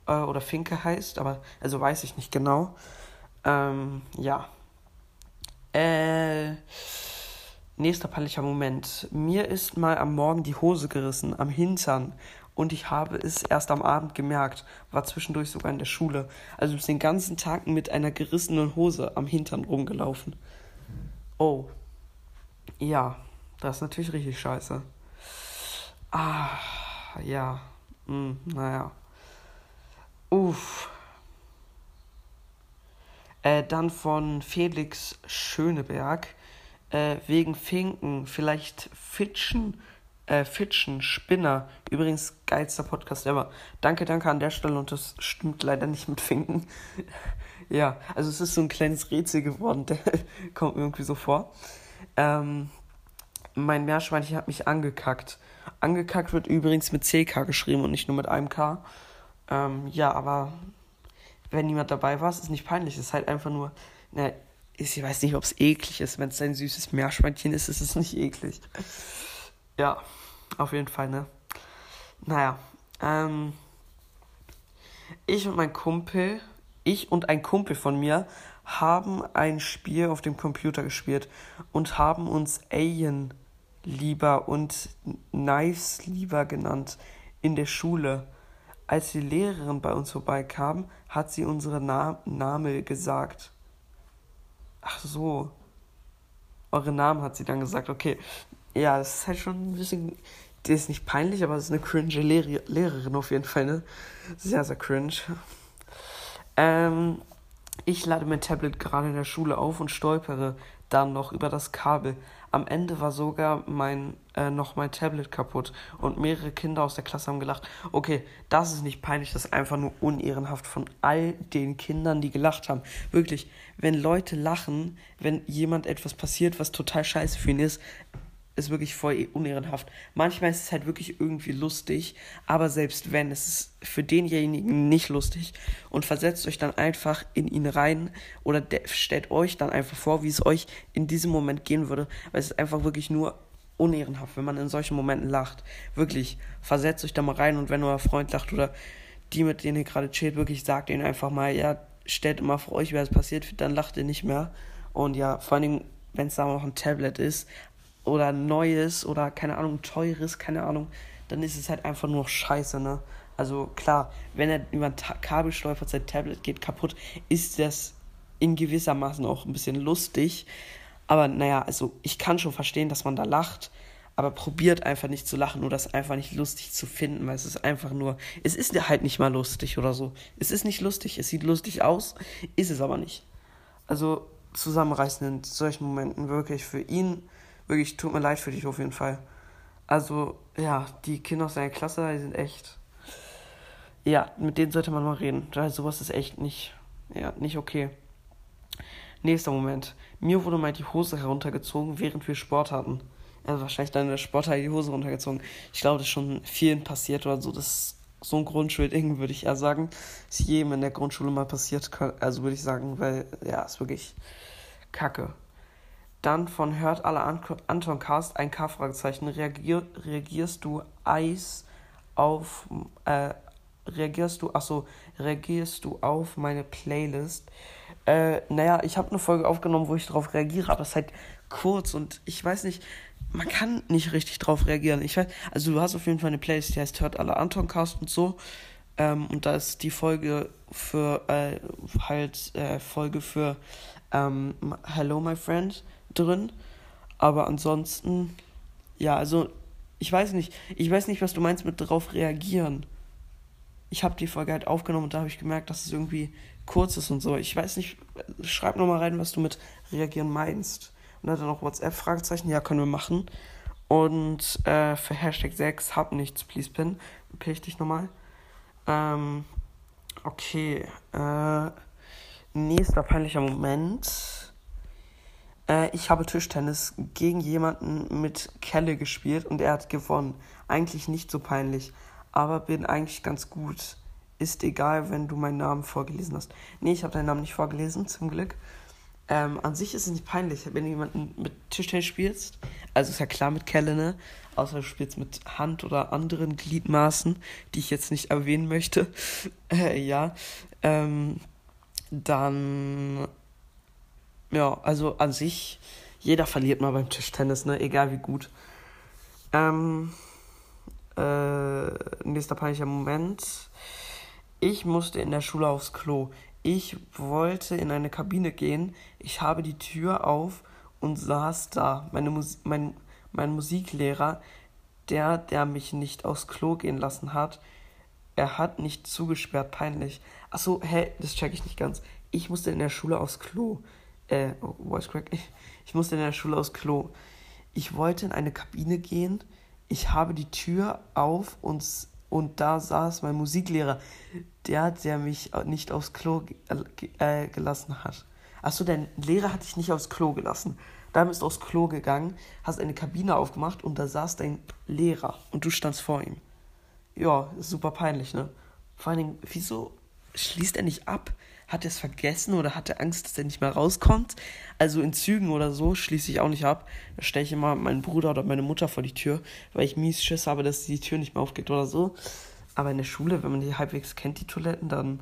Äh, oder Finke heißt, aber also weiß ich nicht genau. Ähm, ja. Äh. Nächster peinlicher Moment. Mir ist mal am Morgen die Hose gerissen, am Hintern. Und ich habe es erst am Abend gemerkt, war zwischendurch sogar in der Schule. Also den ganzen Tag mit einer gerissenen Hose am Hintern rumgelaufen. Oh. Ja, das ist natürlich richtig scheiße. Ah, ja. Hm, naja. Uff. Äh, dann von Felix Schöneberg. Äh, wegen Finken, vielleicht Fitschen, äh, Fitschen, Spinner. Übrigens, geilster Podcast ever. Danke, danke an der Stelle und das stimmt leider nicht mit Finken. [laughs] ja, also es ist so ein kleines Rätsel geworden, [laughs] der kommt mir irgendwie so vor. Ähm, mein Meerschweinchen hat mich angekackt. Angekackt wird übrigens mit CK geschrieben und nicht nur mit einem K. Ähm, ja, aber wenn niemand dabei war, ist es nicht peinlich. Es ist halt einfach nur, na, ich weiß nicht, ob es eklig ist. Wenn es ein süßes Meerschweinchen ist, ist es nicht eklig. Ja, auf jeden Fall, ne? Naja, ähm, ich und mein Kumpel, ich und ein Kumpel von mir haben ein Spiel auf dem Computer gespielt und haben uns Alien lieber und Knives lieber genannt in der Schule. Als die Lehrerin bei uns vorbeikam, hat sie unsere Na Name gesagt. Ach so. Eure Namen hat sie dann gesagt. Okay. Ja, das ist halt schon ein bisschen. Die ist nicht peinlich, aber es ist eine cringe Lehr Lehrerin auf jeden Fall, ne? Sehr, sehr cringe. Ähm, ich lade mein Tablet gerade in der Schule auf und stolpere dann noch über das Kabel. Am Ende war sogar mein äh, noch mein Tablet kaputt und mehrere Kinder aus der Klasse haben gelacht. Okay, das ist nicht peinlich, das ist einfach nur unehrenhaft von all den Kindern, die gelacht haben. Wirklich, wenn Leute lachen, wenn jemand etwas passiert, was total scheiße für ihn ist, ist wirklich voll unehrenhaft. Manchmal ist es halt wirklich irgendwie lustig, aber selbst wenn, es ist für denjenigen nicht lustig und versetzt euch dann einfach in ihn rein oder stellt euch dann einfach vor, wie es euch in diesem Moment gehen würde, weil es ist einfach wirklich nur unehrenhaft, wenn man in solchen Momenten lacht. Wirklich, versetzt euch da mal rein und wenn euer Freund lacht oder die, mit denen ihr gerade chillt, wirklich sagt ihnen einfach mal, ja, stellt immer vor euch, wer es passiert, dann lacht ihr nicht mehr. Und ja, vor allen Dingen, wenn es da noch ein Tablet ist, oder neues oder keine Ahnung, teures, keine Ahnung, dann ist es halt einfach nur scheiße, ne? Also klar, wenn er über ein Kabel stolpert, sein Tablet geht kaputt, ist das in gewisser Maßen auch ein bisschen lustig. Aber naja, also ich kann schon verstehen, dass man da lacht, aber probiert einfach nicht zu lachen oder das einfach nicht lustig zu finden, weil es ist einfach nur, es ist halt nicht mal lustig oder so. Es ist nicht lustig, es sieht lustig aus, ist es aber nicht. Also zusammenreißen in solchen Momenten wirklich für ihn wirklich, tut mir leid für dich auf jeden Fall. Also, ja, die Kinder aus seiner Klasse, die sind echt. Ja, mit denen sollte man mal reden. Weil sowas ist echt nicht, ja, nicht okay. Nächster Moment. Mir wurde mal die Hose heruntergezogen, während wir Sport hatten. Also wahrscheinlich in der Sporthalle die Hose runtergezogen. Ich glaube, das ist schon vielen passiert oder so. Das ist so ein Grundschulding, würde ich eher sagen. Ist jedem in der Grundschule mal passiert. Also würde ich sagen, weil, ja, ist wirklich kacke. Dann von Hört alle An Anton Cast ein K-Fragezeichen. Reagier, reagierst du Eis auf äh, reagierst du, achso, reagierst du auf meine Playlist? Äh, naja, ich habe eine Folge aufgenommen, wo ich darauf reagiere, aber es ist halt kurz und ich weiß nicht, man kann nicht richtig drauf reagieren. Ich weiß, also du hast auf jeden Fall eine Playlist, die heißt Hört alle Anton Cast und so. Ähm, und da ist die Folge für, äh, halt, äh, Folge für ähm, Hello My Friend drin. Aber ansonsten, ja, also ich weiß nicht, ich weiß nicht, was du meinst mit darauf reagieren. Ich habe die Folge halt aufgenommen und da habe ich gemerkt, dass es irgendwie kurz ist und so. Ich weiß nicht, schreib nochmal rein, was du mit reagieren meinst. Und dann noch WhatsApp-Fragezeichen, ja, können wir machen. Und äh, für Hashtag 6 hab nichts, please pin. Pin ich dich nochmal. Ähm, okay. Äh, nächster peinlicher Moment. Äh, ich habe Tischtennis gegen jemanden mit Kelle gespielt und er hat gewonnen. Eigentlich nicht so peinlich, aber bin eigentlich ganz gut. Ist egal, wenn du meinen Namen vorgelesen hast. Nee, ich habe deinen Namen nicht vorgelesen, zum Glück. Ähm, an sich ist es nicht peinlich, wenn du jemanden mit Tischtennis spielst. Also ist ja klar mit Kelle, ne? Außer du spielst mit Hand oder anderen Gliedmaßen, die ich jetzt nicht erwähnen möchte. [laughs] Äh, ja. Ähm, dann ja, also an sich, jeder verliert mal beim Tischtennis, ne? Egal wie gut. Ähm, äh, nächster peinlicher Moment. Ich musste in der Schule aufs Klo. Ich wollte in eine Kabine gehen. Ich habe die Tür auf und saß da. Meine Mus mein, mein Musiklehrer, der, der mich nicht aufs Klo gehen lassen hat, er hat nicht zugesperrt, peinlich. Achso, hä, das check ich nicht ganz. Ich musste in der Schule aufs Klo. Äh, oh, voice crack. Ich, ich musste in der Schule aufs Klo. Ich wollte in eine Kabine gehen. Ich habe die Tür auf und, und da saß mein Musiklehrer, der, der mich nicht aufs Klo äh, gelassen hat. Achso, dein Lehrer hat dich nicht aufs Klo gelassen. Da bist du aufs Klo gegangen, hast eine Kabine aufgemacht und da saß dein Lehrer und du standst vor ihm. Ja, super peinlich, ne? Vor allen Dingen, wieso schließt er nicht ab? Hat er es vergessen oder hat er Angst, dass er nicht mehr rauskommt? Also in Zügen oder so schließe ich auch nicht ab. Da stelle ich immer meinen Bruder oder meine Mutter vor die Tür, weil ich mies Schiss habe, dass die Tür nicht mehr aufgeht oder so. Aber in der Schule, wenn man die halbwegs kennt, die Toiletten, dann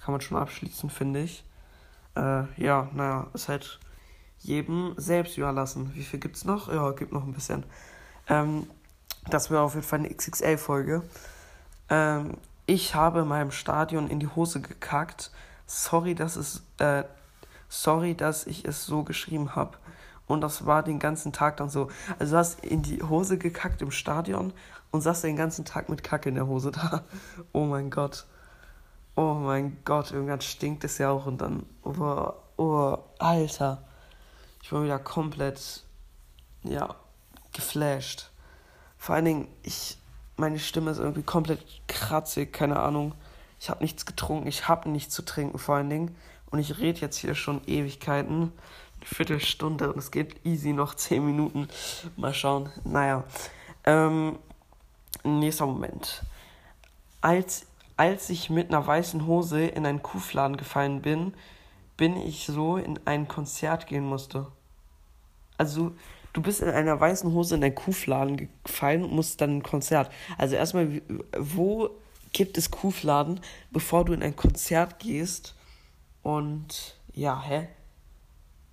kann man schon abschließen, finde ich. Äh, ja, naja, ist halt jedem selbst überlassen. Wie viel gibt's noch? Ja, gibt noch ein bisschen. Ähm, das wäre auf jeden Fall eine XXL-Folge. Ähm, ich habe in meinem Stadion in die Hose gekackt. Sorry, dass es, äh, sorry, dass ich es so geschrieben habe. Und das war den ganzen Tag dann so. Also du hast in die Hose gekackt im Stadion und saß den ganzen Tag mit Kacke in der Hose da. [laughs] Oh mein Gott. Oh mein Gott, irgendwann stinkt es ja auch und dann. Oh, oh, Alter. Ich war wieder komplett, ja, geflasht. Vor allen Dingen, ich, meine Stimme ist irgendwie komplett kratzig, keine Ahnung. Ich habe nichts getrunken, ich habe nichts zu trinken vor allen Dingen. Und ich rede jetzt hier schon Ewigkeiten, eine Viertelstunde und es geht easy noch zehn Minuten. Mal schauen. Naja. Ähm, nächster Moment. Als, als ich mit einer weißen Hose in einen Kuhfladen gefallen bin, bin ich so in ein Konzert gehen musste. Also du bist in einer weißen Hose in einen Kuhfladen gefallen und musst dann ein Konzert. Also erstmal, wo gibt es Kuhfladen, bevor du in ein Konzert gehst? Und ja, hä?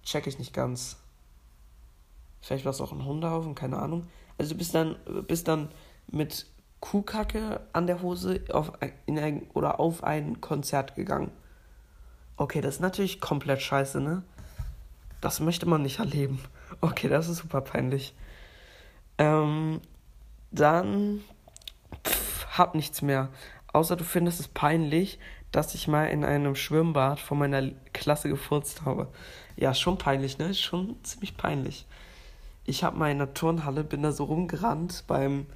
Check ich nicht ganz. Vielleicht war es auch ein Hundehaufen, keine Ahnung. Also du bist dann, bist dann mit Kuhkacke an der Hose auf in ein, oder auf ein Konzert gegangen. Okay, das ist natürlich komplett scheiße, ne? Das möchte man nicht erleben. Okay, das ist super peinlich. Ähm, dann hab nichts mehr. Außer du findest es peinlich, dass ich mal in einem Schwimmbad von meiner Klasse gefurzt habe. Ja, schon peinlich, ne? Schon ziemlich peinlich. Ich hab mal in der Turnhalle, bin da so rumgerannt beim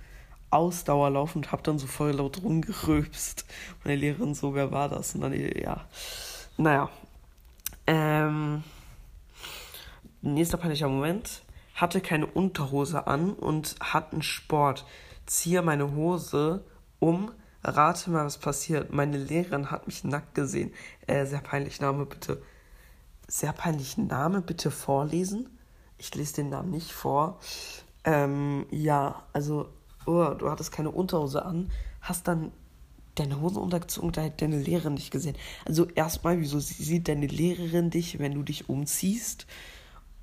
Ausdauerlauf und hab dann so voll laut rumgerülpst. Meine Lehrerin so, wer war das? Und dann, ja. Naja. Ähm nächster peinlicher Moment, hatte keine Unterhose an und hatten Sport. Ziehe meine Hose um, rate mal, was passiert. Meine Lehrerin hat mich nackt gesehen. Äh, sehr peinlich, Name bitte. Sehr peinlich, Name bitte vorlesen. Ich lese den Namen nicht vor. Ähm, ja, also, oh, du hattest keine Unterhose an, hast dann deine Hose untergezogen, da hat deine Lehrerin dich gesehen. Also erstmal, wieso sieht deine Lehrerin dich, wenn du dich umziehst?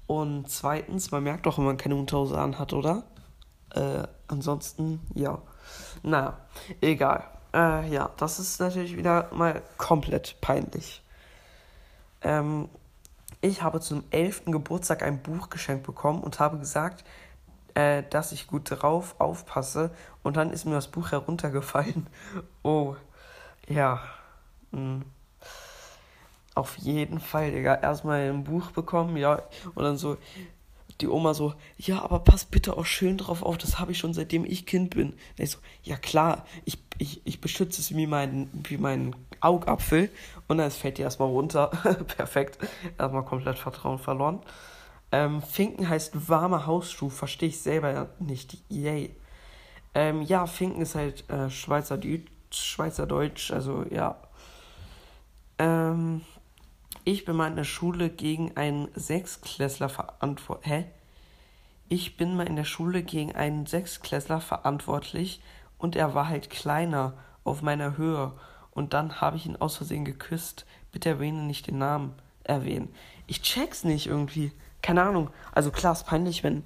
Und zweitens, man merkt doch, wenn man keine Unterhose anhat, oder? Äh, ansonsten, ja. Naja, egal. Äh, ja, das ist natürlich wieder mal komplett peinlich. Ähm, ich habe zum 11. Geburtstag ein Buch geschenkt bekommen und habe gesagt, äh, dass ich gut drauf aufpasse. Und dann ist mir das Buch heruntergefallen. [laughs] Oh, ja. Hm. Auf jeden Fall, Digga. Erstmal ein Buch bekommen, ja. Und dann so, die Oma so, ja, aber pass bitte auch schön drauf auf, das habe ich schon seitdem ich Kind bin. Und ich so, ja klar, ich, ich, ich beschütze es wie mein, wie mein Augapfel. Und dann fällt die erstmal runter. [laughs] Perfekt. Erstmal komplett Vertrauen verloren. Ähm, Finken heißt warmer Hausschuh, verstehe ich selber nicht. Yay. Ähm, ja, Finken ist halt äh, Schweizerdeutsch, Schweizerdeutsch, also ja. Ähm, ich bin mal in der Schule gegen einen Sechsklässler verantwortlich. Hä? Ich bin mal in der Schule gegen einen Sechsklässler verantwortlich und er war halt kleiner auf meiner Höhe. Und dann habe ich ihn aus Versehen geküsst. Bitte erwähne nicht den Namen erwähnen. Ich check's nicht irgendwie. Keine Ahnung. Also klar, ist peinlich, wenn.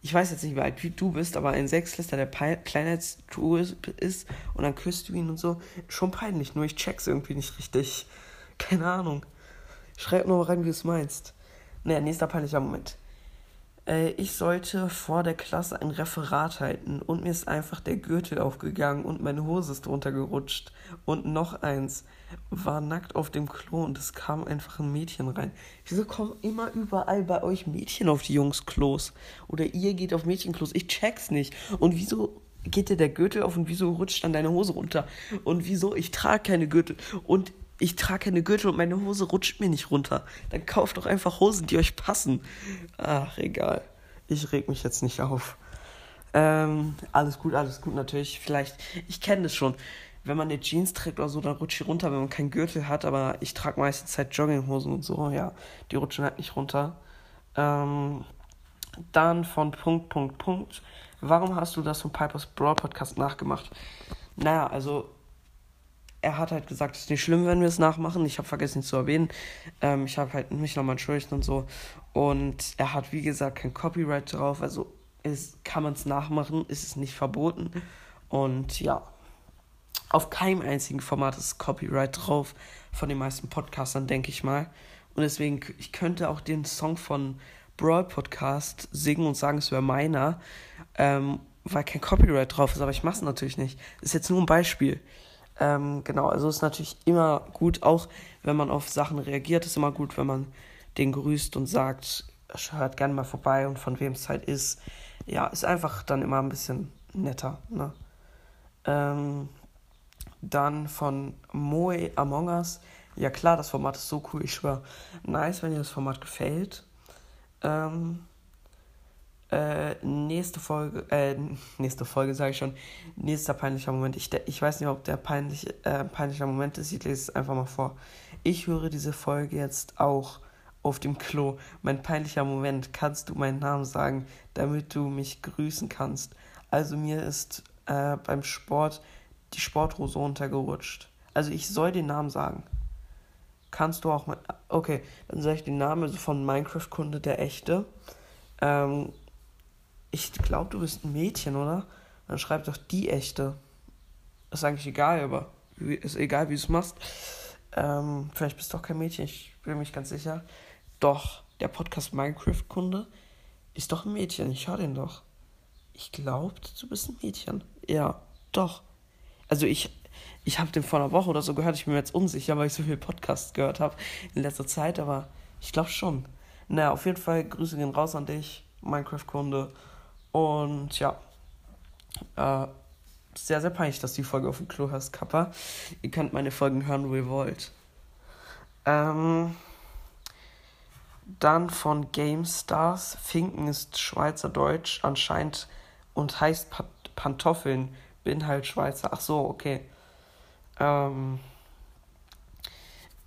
Ich weiß jetzt nicht, wie alt du bist, aber ein Sechsklässler, der kleiner als du ist, und dann küsst du ihn und so. Schon peinlich, nur ich check's irgendwie nicht richtig. Keine Ahnung. Schreib nur rein, wie du es meinst. Naja, nächster peinlicher Moment. Äh, ich sollte vor der Klasse ein Referat halten und mir ist einfach der Gürtel aufgegangen und meine Hose ist drunter gerutscht. Und noch eins, war nackt auf dem Klo und es kam einfach ein Mädchen rein. Wieso kommen immer überall bei euch Mädchen auf die Jungs-Klos? Oder ihr geht auf Mädchenklos? Ich check's nicht. Und wieso geht dir der Gürtel auf und wieso rutscht dann deine Hose runter? Und wieso? Ich trage keine Gürtel. Und ich trage keine Gürtel und meine Hose rutscht mir nicht runter. Dann kauft doch einfach Hosen, die euch passen. Ach, egal. Ich reg mich jetzt nicht auf. Ähm, alles gut, alles gut natürlich. Vielleicht, ich kenne das schon. Wenn man eine Jeans trägt oder so, dann rutscht die runter, wenn man keinen Gürtel hat. Aber ich trage meistens halt Jogginghosen und so. Ja, die rutschen halt nicht runter. Ähm, dann von Punkt, Punkt, Punkt. Warum hast du das vom Pipers Brawl Podcast nachgemacht? Naja, also er hat halt gesagt, es ist nicht schlimm, wenn wir es nachmachen. Ich habe vergessen, ihn zu erwähnen. Ähm, ich habe halt mich nochmal entschuldigt und so. Und er hat, wie gesagt, kein Copyright drauf. Also ist, kann man es nachmachen, ist es nicht verboten. Und ja, auf keinem einzigen Format ist Copyright drauf. Von den meisten Podcastern, denke ich mal. Und deswegen, ich könnte auch den Song von Brawl Podcast singen und sagen, es wäre meiner. Ähm, weil kein Copyright drauf ist, aber ich mache es natürlich nicht. Das ist jetzt nur ein Beispiel. Ähm, genau, also ist natürlich immer gut, auch wenn man auf Sachen reagiert, ist immer gut, wenn man den grüßt und sagt, hört gerne mal vorbei und von wem es halt ist. Ja, ist einfach dann immer ein bisschen netter. Ne? Ähm, dann von Moe Among Us. Ja klar, das Format ist so cool, ich schwöre. Nice, wenn dir das Format gefällt. Ähm, äh, nächste Folge, äh, nächste Folge sage ich schon, nächster peinlicher Moment. Ich, ich weiß nicht, ob der peinlich, äh, peinlicher Moment ist, ich lese es einfach mal vor. Ich höre diese Folge jetzt auch auf dem Klo. Mein peinlicher Moment, kannst du meinen Namen sagen, damit du mich grüßen kannst? Also mir ist äh, beim Sport die Sporthose runtergerutscht. Also ich soll den Namen sagen. Kannst du auch mal. Okay, dann sage ich den Namen von Minecraft-Kunde, der echte. Ähm, ich glaube, du bist ein Mädchen, oder? Dann schreib doch die echte. Ist eigentlich egal, aber ist egal, wie du es machst. Ähm, vielleicht bist du doch kein Mädchen, ich bin mich ganz sicher. Doch, der Podcast Minecraft-Kunde ist doch ein Mädchen. Ich höre den doch. Ich glaube, du bist ein Mädchen. Ja, doch. Also ich, ich habe den vor einer Woche oder so gehört. Ich bin mir jetzt unsicher, weil ich so viele Podcasts gehört habe in letzter Zeit. Aber ich glaube schon. Naja, auf jeden Fall Grüße gehen raus an dich, Minecraft-Kunde. Und ja, äh, sehr, sehr peinlich, dass die Folge auf dem Klo heißt, Kappa. Ihr könnt meine Folgen hören, wo ihr wollt. Ähm, dann von GameStars. Finken ist Schweizerdeutsch anscheinend und heißt Pantoffeln. Bin halt Schweizer. Ach so, okay. Ähm,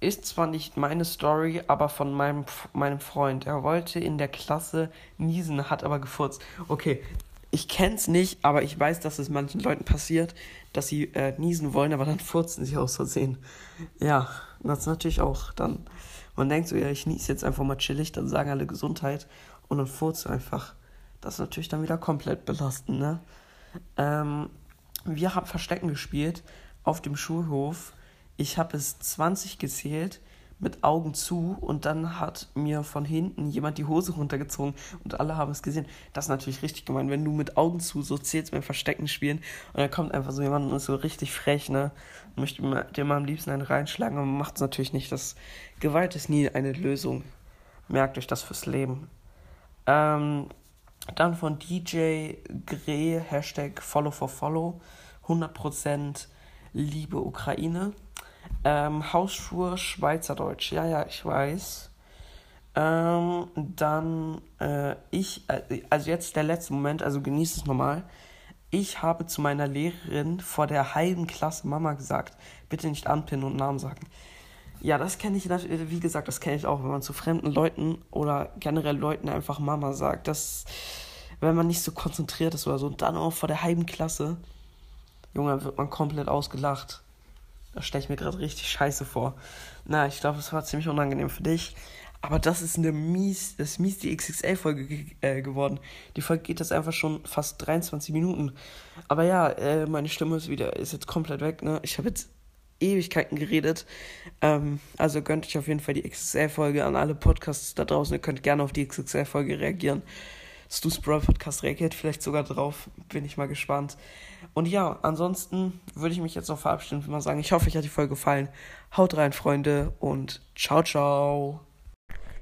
ist zwar nicht meine Story, aber von meinem, meinem Freund. Er wollte in der Klasse niesen, hat aber gefurzt. Okay, ich kenn's nicht, aber ich weiß, dass es manchen Leuten passiert, dass sie äh, niesen wollen, aber dann furzen sie aus Versehen. Ja, das ist natürlich auch dann. Man denkt so, ja, ich niese jetzt einfach mal chillig, dann sagen alle Gesundheit und dann furzt einfach. Das ist natürlich dann wieder komplett belastend, ne? Ähm, wir haben Verstecken gespielt auf dem Schulhof ich habe es 20 gezählt mit Augen zu und dann hat mir von hinten jemand die Hose runtergezogen und alle haben es gesehen. Das ist natürlich richtig gemein, wenn du mit Augen zu so zählst beim Verstecken spielen und dann kommt einfach so jemand und ist so richtig frech, ne? Möchte dir mal am liebsten einen reinschlagen, aber macht es natürlich nicht. Das Gewalt ist nie eine Lösung. Merkt euch das fürs Leben. Ähm, dann von DJ Gre, Hashtag Follow for Follow, 100% Liebe Ukraine. Ähm, Hausschuhe Schweizerdeutsch. Ja, ja, ich weiß. Ähm, dann, äh, ich, äh, also jetzt der letzte Moment, also genießt es nochmal. Ich habe zu meiner Lehrerin vor der halben Klasse Mama gesagt, bitte nicht anpinnen und Namen sagen. Ja, das kenne ich, wie gesagt, das kenne ich auch, wenn man zu fremden Leuten oder generell Leuten einfach Mama sagt. Das, wenn man nicht so konzentriert ist oder so. Und dann auch vor der halben Klasse, Junge, wird man komplett ausgelacht. Das stelle ich mir gerade richtig scheiße vor. Na, ich glaube, es war ziemlich unangenehm für dich. Aber das ist eine mies, das ist mies die XXL-Folge ge äh, geworden. Die Folge geht jetzt einfach schon fast 23 Minuten. Aber ja, äh, meine Stimme ist wieder, ist jetzt komplett weg, ne? Ich habe jetzt Ewigkeiten geredet. Ähm, also gönnt euch auf jeden Fall die XXL-Folge an alle Podcasts da draußen. Ihr könnt gerne auf die XXL-Folge reagieren. Stu's Brawl Podcast reagiert vielleicht sogar drauf. Bin ich mal gespannt. Und ja, ansonsten würde ich mich jetzt noch verabschieden und mal sagen, ich hoffe, euch hat die Folge gefallen. Haut rein, Freunde, und ciao, ciao.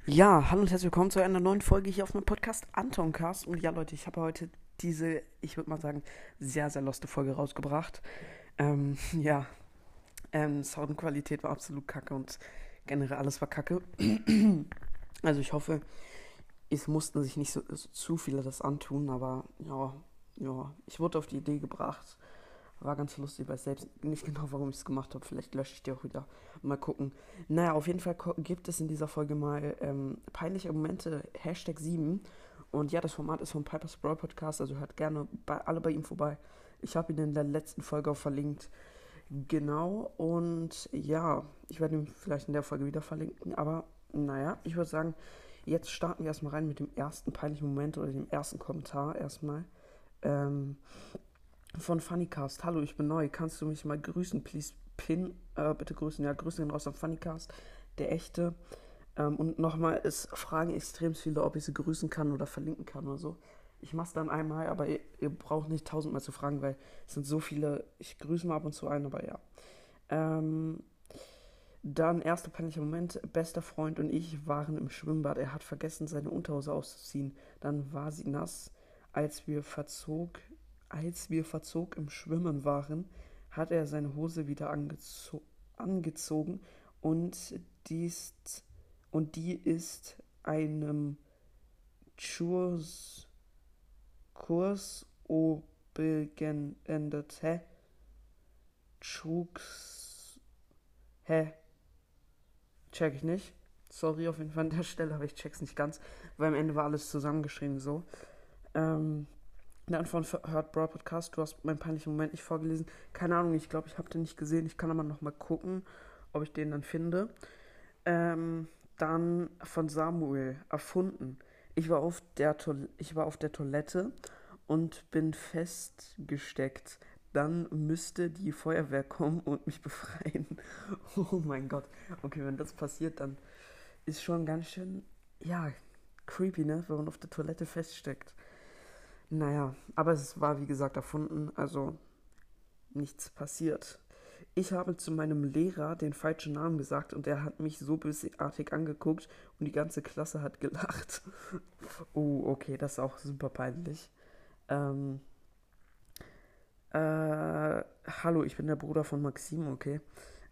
Ja, hallo und herzlich willkommen zu einer neuen Folge hier auf meinem Podcast Antoncast. Und ja, Leute, ich habe heute diese, ich würde mal sagen, sehr, sehr loste Folge rausgebracht. Ähm, [laughs] ja, ähm, Soundqualität war absolut kacke und generell alles war kacke. [clears throat] also ich hoffe, es mussten sich nicht so, so, zu viele das antun, aber ja, ja, ich wurde auf die Idee gebracht. War ganz lustig, ich weiß selbst nicht genau, warum ich es gemacht habe. Vielleicht lösche ich die auch wieder. Mal gucken. Naja, auf jeden Fall gibt es in dieser Folge mal ähm, peinliche Momente, Hashtag 7. Und ja, das Format ist vom Piper's Brawl Podcast, also hört gerne bei, alle bei ihm vorbei. Ich habe ihn in der letzten Folge auch verlinkt. Genau, und ja, ich werde ihn vielleicht in der Folge wieder verlinken, aber naja, ich würde sagen, jetzt starten wir erstmal rein mit dem ersten peinlichen Moment oder dem ersten Kommentar erstmal. Ähm, von Funnycast. Hallo, ich bin neu. Kannst du mich mal grüßen, please? Pin, äh, bitte grüßen. Ja, grüßen raus am Funnycast. Der echte. Ähm, und nochmal, es fragen extrem viele, ob ich sie grüßen kann oder verlinken kann oder so. Ich mache es dann einmal, aber ihr, ihr, braucht nicht tausendmal zu fragen, weil es sind so viele. Ich grüße mal ab und zu ein, aber ja. Ähm, dann, erster peinlicher Moment. Bester Freund und ich waren im Schwimmbad. Er hat vergessen, seine Unterhose auszuziehen. Dann war sie nass. Als wir verzog, als wir verzog im Schwimmen waren, hat er seine Hose wieder angezo angezogen und dies und die ist einem Kurs Kurs obegeendet. Hä? Trugs. Hä? Check ich nicht. Sorry auf jeden Fall an der Stelle, aber ich check's nicht ganz, weil am Ende war alles zusammengeschrieben so. Ähm, dann von Hört Broad Podcast, du hast meinen peinlichen Moment nicht vorgelesen. Keine Ahnung, ich glaube, ich habe den nicht gesehen. Ich kann aber noch mal gucken, ob ich den dann finde. Ähm, dann von Samuel, erfunden. Ich war auf der, ich war auf der Toilette und bin festgesteckt. Dann müsste die Feuerwehr kommen und mich befreien. [laughs] Oh mein Gott. Okay, wenn das passiert, dann ist schon ganz schön, ja, creepy, ne? Wenn man auf der Toilette feststeckt. Naja, aber es war wie gesagt erfunden, also nichts passiert. Ich habe zu meinem Lehrer den falschen Namen gesagt und er hat mich so bösartig angeguckt und die ganze Klasse hat gelacht. [laughs] oh, okay, das ist auch super peinlich. Ähm, äh, hallo, ich bin der Bruder von Maxim, okay.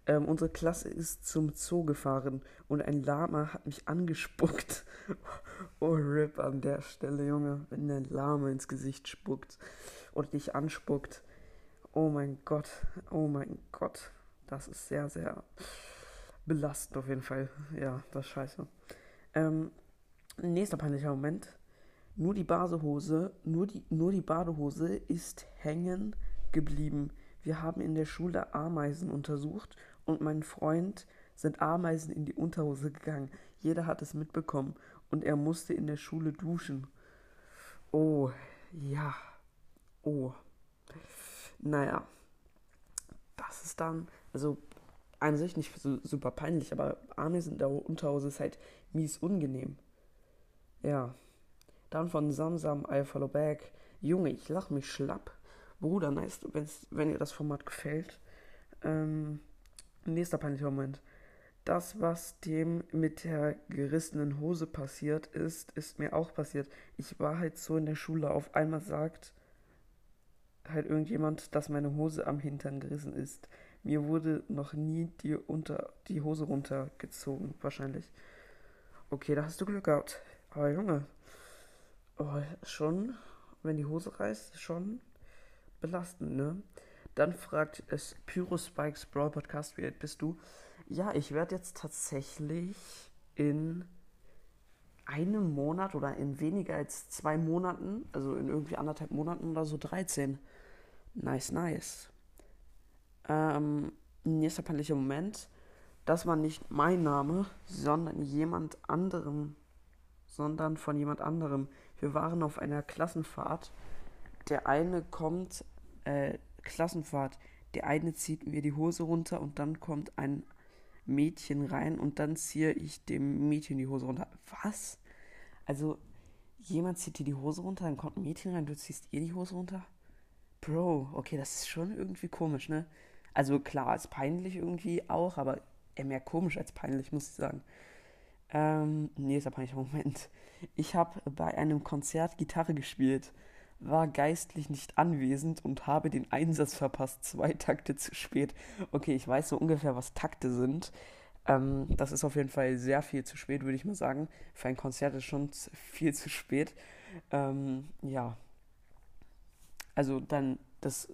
Ähm, unsere Klasse ist zum Zoo gefahren und ein Lama hat mich angespuckt. [laughs] oh, RIP an der Stelle, Junge, wenn der Lama ins Gesicht spuckt oder dich anspuckt. Oh mein Gott, oh mein Gott. Das ist sehr, sehr belastend auf jeden Fall. Ja, das ist scheiße. Ähm, nächster peinlicher Moment. Nur die Badehose, nur die, nur die Badehose ist hängen geblieben. Wir haben in der Schule Ameisen untersucht und mein Freund sind Ameisen in die Unterhose gegangen. Jeder hat es mitbekommen und er musste in der Schule duschen. Oh, ja. Oh. Naja. Das ist dann, also an sich nicht so super peinlich, aber Ameisen in der Unterhose ist halt mies unangenehm. Ja. Dann von Samsam, I follow back. Junge, ich lach mich schlapp. Bruder, nice, wenn ihr das Format gefällt. Ähm, Nächster peinlicher Moment. Das, was dem mit der gerissenen Hose passiert ist, ist mir auch passiert. Ich war halt so in der Schule, auf einmal sagt halt irgendjemand, dass meine Hose am Hintern gerissen ist. Mir wurde noch nie die, unter, die Hose runtergezogen, wahrscheinlich. Okay, da hast du Glück gehabt. Aber Junge, oh, schon, wenn die Hose reißt, schon belastend, ne? Dann fragt es Pyro Spikes Brawl Podcast, wie alt bist du? Ja, ich werde jetzt tatsächlich in einem Monat oder in weniger als zwei Monaten, also in irgendwie anderthalb Monaten oder so 13. Nice, nice. Ähm, nächster peinlicher Moment. Das war nicht mein Name, sondern jemand anderem. Sondern von jemand anderem. Wir waren auf einer Klassenfahrt. Der eine kommt, äh, Klassenfahrt. Der eine zieht mir die Hose runter und dann kommt ein Mädchen rein und dann ziehe ich dem Mädchen die Hose runter. Was? Also, jemand zieht dir die Hose runter, dann kommt ein Mädchen rein, du ziehst ihr die Hose runter. Bro, okay, das ist schon irgendwie komisch, ne? Also klar, ist peinlich irgendwie auch, aber eher mehr komisch als peinlich, muss ich sagen. Ähm, nee, ist ja peinlicher Moment. Ich habe bei einem Konzert Gitarre gespielt, war geistlich nicht anwesend und habe den Einsatz verpasst, zwei Takte zu spät. Okay, ich weiß so ungefähr, was Takte sind. Ähm, das ist auf jeden Fall sehr viel zu spät, würde ich mal sagen. Für ein Konzert ist schon viel zu spät. Ähm, ja. Also dann, das,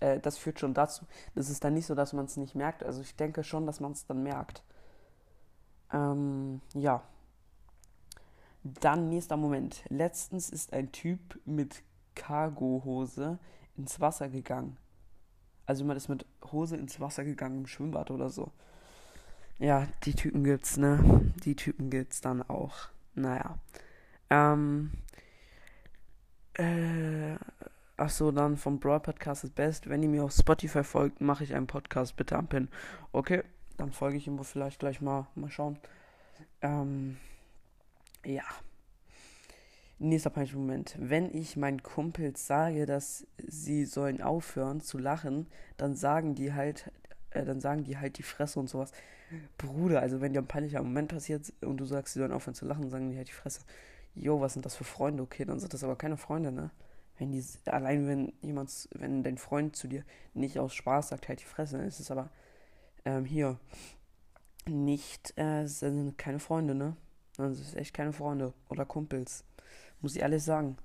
äh, das führt schon dazu. Das ist dann nicht so, dass man es nicht merkt. Also ich denke schon, dass man es dann merkt. Ähm, ja. Dann nächster Moment. Letztens ist ein Typ mit Cargo-Hose ins Wasser gegangen. Also man ist mit Hose ins Wasser gegangen im Schwimmbad oder so. Ja, die Typen gibt's, ne? Die Typen gibt's dann auch. Naja. Ähm. Äh. Achso, dann vom Broad Podcast ist best. Wenn ihr mir auf Spotify folgt, mache ich einen Podcast bitte am Pin. Okay, dann folge ich ihm vielleicht gleich mal. Mal schauen. Ähm. Ja. Nächster peinlicher Moment. Wenn ich meinen Kumpels sage, dass sie sollen aufhören zu lachen, dann sagen die halt, äh, dann sagen die halt die Fresse und sowas. Bruder, also wenn dir ein peinlicher Moment passiert und du sagst, sie sollen aufhören zu lachen, sagen die halt die Fresse. Jo, was sind das für Freunde? Okay, dann sind das aber keine Freunde, ne? Wenn die, allein wenn jemand, wenn dein Freund zu dir nicht aus Spaß sagt, halt die Fresse, dann ist es aber ähm, hier nicht, äh, sind keine Freunde, ne? Dann sind es echt keine Freunde oder Kumpels. Muss ich ehrlich sagen.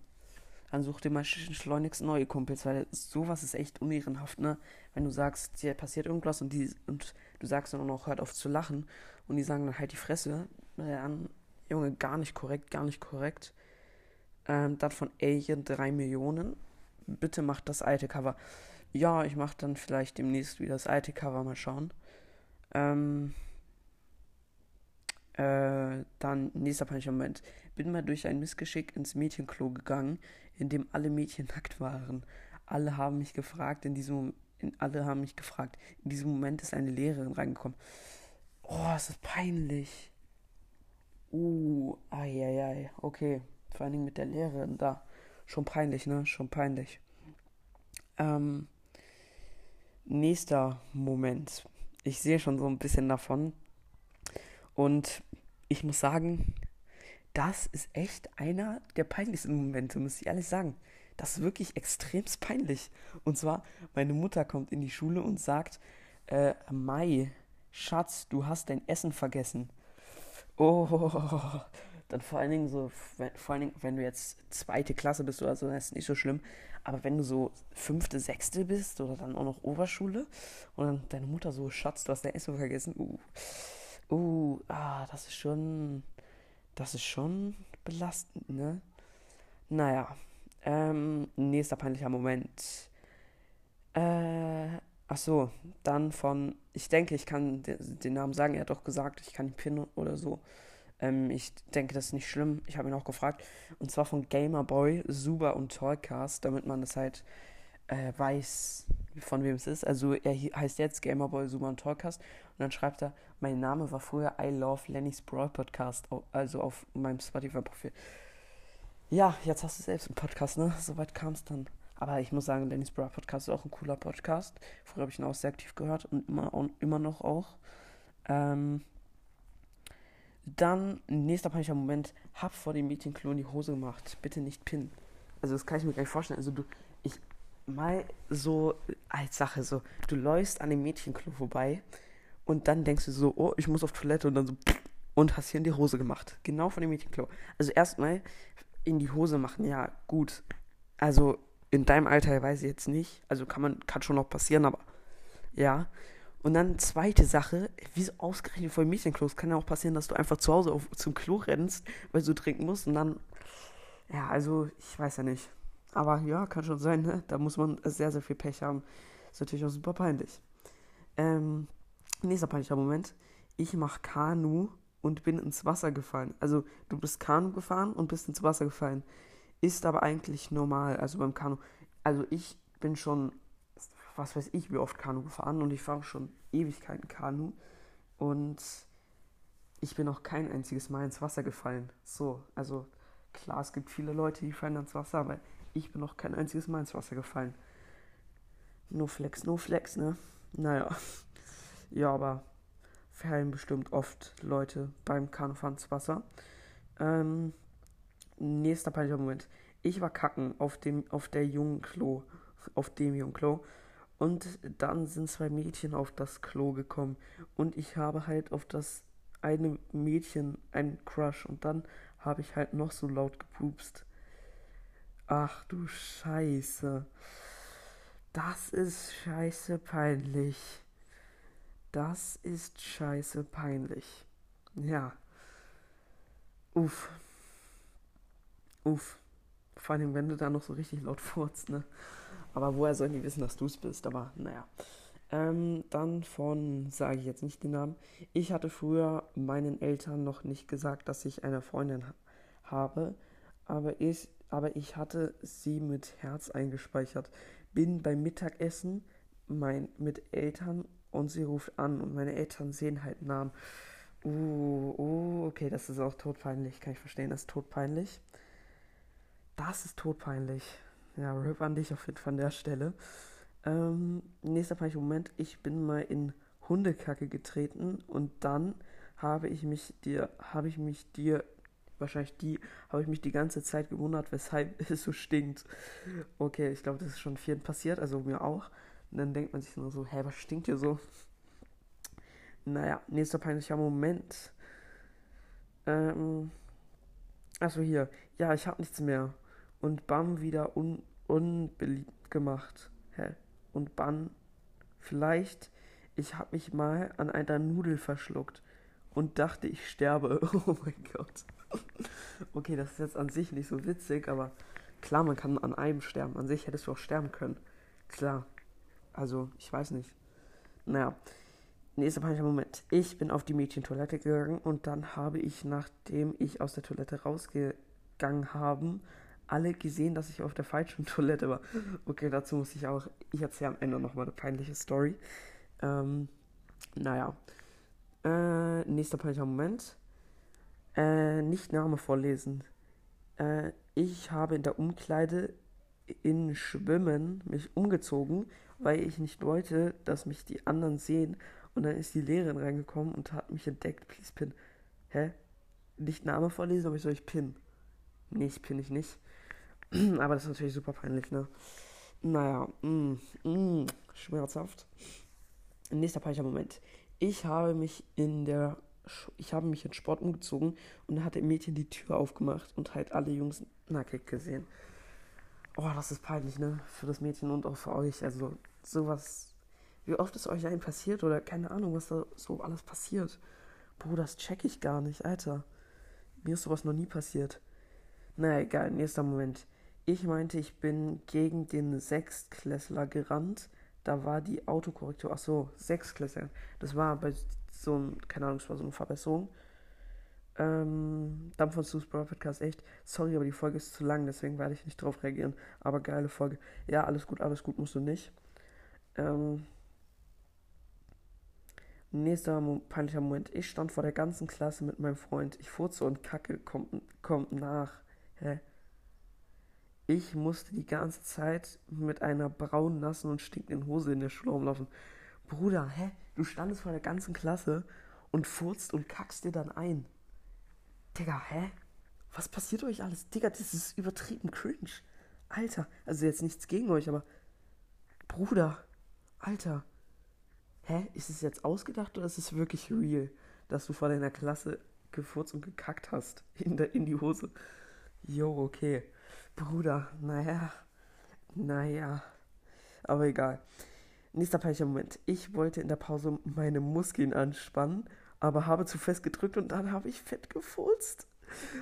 Dann such dir mal schleunigst neue Kumpels, weil sowas ist echt unehrenhaft, ne? Wenn du sagst, dir passiert irgendwas und, die, und du sagst dann auch noch, hört auf zu lachen und die sagen dann halt die Fresse, dann, Junge, gar nicht korrekt, gar nicht korrekt. Ähm, das von Alien 3 Millionen. Bitte macht das alte Cover. Ja, ich mach dann vielleicht demnächst wieder das alte Cover, mal schauen. Ähm, äh, dann, nächster peinlicher Moment. Bin mal durch ein Missgeschick ins Mädchenklo gegangen, in dem alle Mädchen [laughs] nackt waren. Alle haben mich gefragt, in diesem in, alle haben mich gefragt. In diesem Moment ist eine Lehrerin reingekommen. Oh, es ist peinlich. Uh, ai. Okay. Vor allen Dingen mit der Lehrerin da. Schon peinlich, ne? Schon peinlich. Ähm, nächster Moment. Ich sehe schon so ein bisschen davon. Und ich muss sagen, das ist echt einer der peinlichsten Momente, muss ich ehrlich sagen. Das ist wirklich extremst peinlich. Und zwar, meine Mutter kommt in die Schule und sagt, äh, Mai, Schatz, du hast dein Essen vergessen. Oh, [laughs] dann vor allen Dingen so, vor allen Dingen, wenn du jetzt zweite Klasse bist oder so, dann ist es nicht so schlimm. Aber wenn du so fünfte, sechste bist oder dann auch noch Oberschule und dann deine Mutter so, Schatz, du hast dein Essen vergessen, uh, uh, ah, das ist schon, das ist schon belastend, ne? Naja. Ähm, nächster peinlicher Moment. Äh, ach so, dann von, ich denke, ich kann den, Namen sagen, er hat doch gesagt, ich kann ihn pinnen oder so. Ähm, ich denke, das ist nicht schlimm. Ich habe ihn auch gefragt. Und zwar von Gamerboy, Suba und Toycast, damit man das halt äh, weiß, von wem es ist. Also er heißt jetzt Gamerboy, Suba und Toycast. Und dann schreibt er, mein Name war früher I Love Lenny's Brawl Podcast, also auf meinem Spotify-Profil. Ja, jetzt hast du selbst einen Podcast, ne? Soweit kam es dann. Aber ich muss sagen, Lenny's Brawl Podcast ist auch ein cooler Podcast. Früher habe ich ihn auch sehr aktiv gehört und immer, immer noch auch. Ähm, dann, nächster peinlicher Moment, hab vor dem Mädchenklo in die Hose gemacht. Bitte nicht pinnen. Also das kann ich mir gar nicht vorstellen. Also du, mal so als Sache, so, du läufst an dem Mädchenklo vorbei und dann denkst du so, oh, ich muss auf Toilette und dann so und hast hier in die Hose gemacht. Genau von dem Mädchenklo. Also erstmal in die Hose machen, ja, gut. Also in deinem Alter weiß ich jetzt nicht. Also kann man, kann schon noch passieren, aber ja. Und dann zweite Sache, wie so ausgerechnet vor dem Mädchenklo. Es kann ja auch passieren, dass du einfach zu Hause auf, zum Klo rennst, weil du trinken musst und dann. Ja, also ich weiß ja nicht. Aber ja, kann schon sein, ne? Da muss man sehr, sehr viel Pech haben. Ist natürlich auch super peinlich. Ähm, Nächster peinlicher Moment. Ich mache Kanu und bin ins Wasser gefallen. Also du bist Kanu gefahren und bist ins Wasser gefallen. Ist aber eigentlich normal, also beim Kanu. Also ich bin schon, was weiß ich, wie oft Kanu gefahren und ich fahre schon Ewigkeiten Kanu. Und ich bin noch kein einziges Mal ins Wasser gefallen. So, also klar, es gibt viele Leute, die fallen ins Wasser, aber ich bin noch kein einziges Mal ins Wasser gefallen. No flex, no flex, ne? Naja. [laughs] Ja, aber fallen bestimmt oft Leute beim Kanufahren ins Wasser. Ähm, nächster peinlicher Moment. Ich war kacken auf dem, auf der jungen Klo, auf dem jungen Klo. Und dann sind zwei Mädchen auf das Klo gekommen. Und ich habe halt auf das eine Mädchen einen Crush. Und dann habe ich halt noch so laut gepupst. Ach du Scheiße. Das ist scheiße peinlich. Das ist scheiße peinlich. Ja. Uff. Uff. Vor allem, wenn du da noch so richtig laut [laughs] furzt, ne? Aber woher sollen die wissen, dass du es bist? Aber naja. Ähm, dann von, sage ich jetzt nicht den Namen. Ich hatte früher meinen Eltern noch nicht gesagt, dass ich eine Freundin ha habe, aber ich, aber ich hatte sie mit Herz eingespeichert. Bin beim Mittagessen mein, mit Eltern und sie ruft an und meine Eltern sehen halt Namen. Uh, uh, okay, das ist auch todpeinlich, kann ich verstehen, das ist todpeinlich. Das ist todpeinlich. Ja, RIP an dich auf jeden Fall an der Stelle. Ähm, nächster peinlicher Moment. Ich bin mal in Hundekacke getreten und dann habe ich mich dir, habe ich mich dir, wahrscheinlich die, habe ich mich die ganze Zeit gewundert, weshalb [laughs] es so stinkt. Okay, ich glaube, das ist schon vielen passiert, also mir auch. Und dann denkt man sich nur so, hä, was stinkt hier so? Naja, nächster peinlicher Moment. Ähm, achso, hier. Ja, ich habe nichts mehr und Bam wieder un unbeliebt gemacht. Hä? Und Ban, vielleicht, ich hab mich mal an einer Nudel verschluckt und dachte, ich sterbe. [laughs] Oh mein Gott. Okay, das ist jetzt an sich nicht so witzig, aber klar, man kann an einem sterben. An sich hättest du auch sterben können. Klar. Also, ich weiß nicht. Naja. Nächster peinlicher Moment. Ich bin auf die Mädchentoilette gegangen und dann habe ich, nachdem ich aus der Toilette rausgegangen habe, alle gesehen, dass ich auf der falschen [laughs] Toilette war. Okay, dazu muss ich auch, ich erzähle am Ende nochmal eine peinliche Story. Ähm, naja. Äh, nächster peinlicher Moment. Äh, nicht Name vorlesen. Äh, ich habe in der Umkleide in Schwimmen mich umgezogen, weil ich nicht wollte, dass mich die anderen sehen. Und dann ist die Lehrerin reingekommen und hat mich entdeckt. Please pin. Hä? Nicht Name vorlesen, aber ich soll ich pin. Nee, ich pin ich nicht. [clears throat] Aber das ist natürlich super peinlich, ne? Naja, mm, mm, schmerzhaft. Nächster peinlicher Moment. Ich habe mich in der ich habe mich in Sport umgezogen und da hat der Mädchen die Tür aufgemacht und halt alle Jungs nackig gesehen. Oh, das ist peinlich, ne? Für das Mädchen und auch für euch. Also, sowas. Wie oft ist euch ein passiert oder keine Ahnung, was da so alles passiert? Bro, das check ich gar nicht, Alter. Mir ist sowas noch nie passiert. Naja, egal, nächster Moment. Ich meinte, ich bin gegen den Sechstklässler gerannt. Da war die Autokorrektur. Ach so, Sechstklässler. Das war bei so einem, keine Ahnung, das war so eine Verbesserung. Ähm, dann von Brawl Podcast echt. Sorry, aber die Folge ist zu lang, deswegen werde ich nicht drauf reagieren. Aber geile Folge. Ja, alles gut, alles gut, musst du nicht. Ähm, nächster peinlicher Moment. Ich stand vor der ganzen Klasse mit meinem Freund. Ich furze und Kacke kommt, kommt nach. Hä? Ich musste die ganze Zeit mit einer braunen, nassen und stinkenden Hose in der Schule rumlaufen. Bruder, hä? Du standest vor der ganzen Klasse und furzt und kackst dir dann ein. Digga, hä? Was passiert euch alles? Digga, das ist übertrieben cringe. Alter, also jetzt nichts gegen euch, aber. Bruder, Alter. Hä? Ist es jetzt ausgedacht oder ist es wirklich real, dass du vor deiner Klasse gefurzt und gekackt hast? In, der, in die Hose? Jo, okay. Bruder, naja, naja, aber egal. Nächster peinlicher Moment. Ich wollte in der Pause meine Muskeln anspannen, aber habe zu fest gedrückt und dann habe ich fett gefurzt.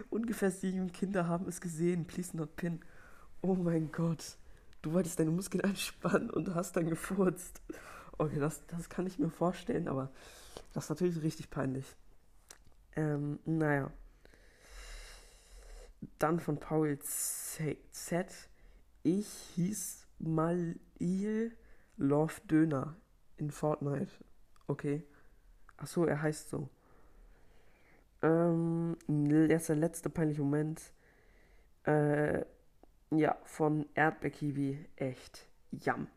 Ungefähr sieben Kinder haben es gesehen. Please not pin. Oh mein Gott. Du wolltest deine Muskeln [laughs] anspannen und hast dann gefurzt. Okay, das, das kann ich mir vorstellen, aber das ist natürlich richtig peinlich. Ähm, naja. Dann von Paul Z. Ich hieß Malil Love Döner in Fortnite. Okay. Achso, er heißt so. jetzt der letzte peinliche Moment. Äh, ja, von Erdbeerkiwi. Echt. Jam.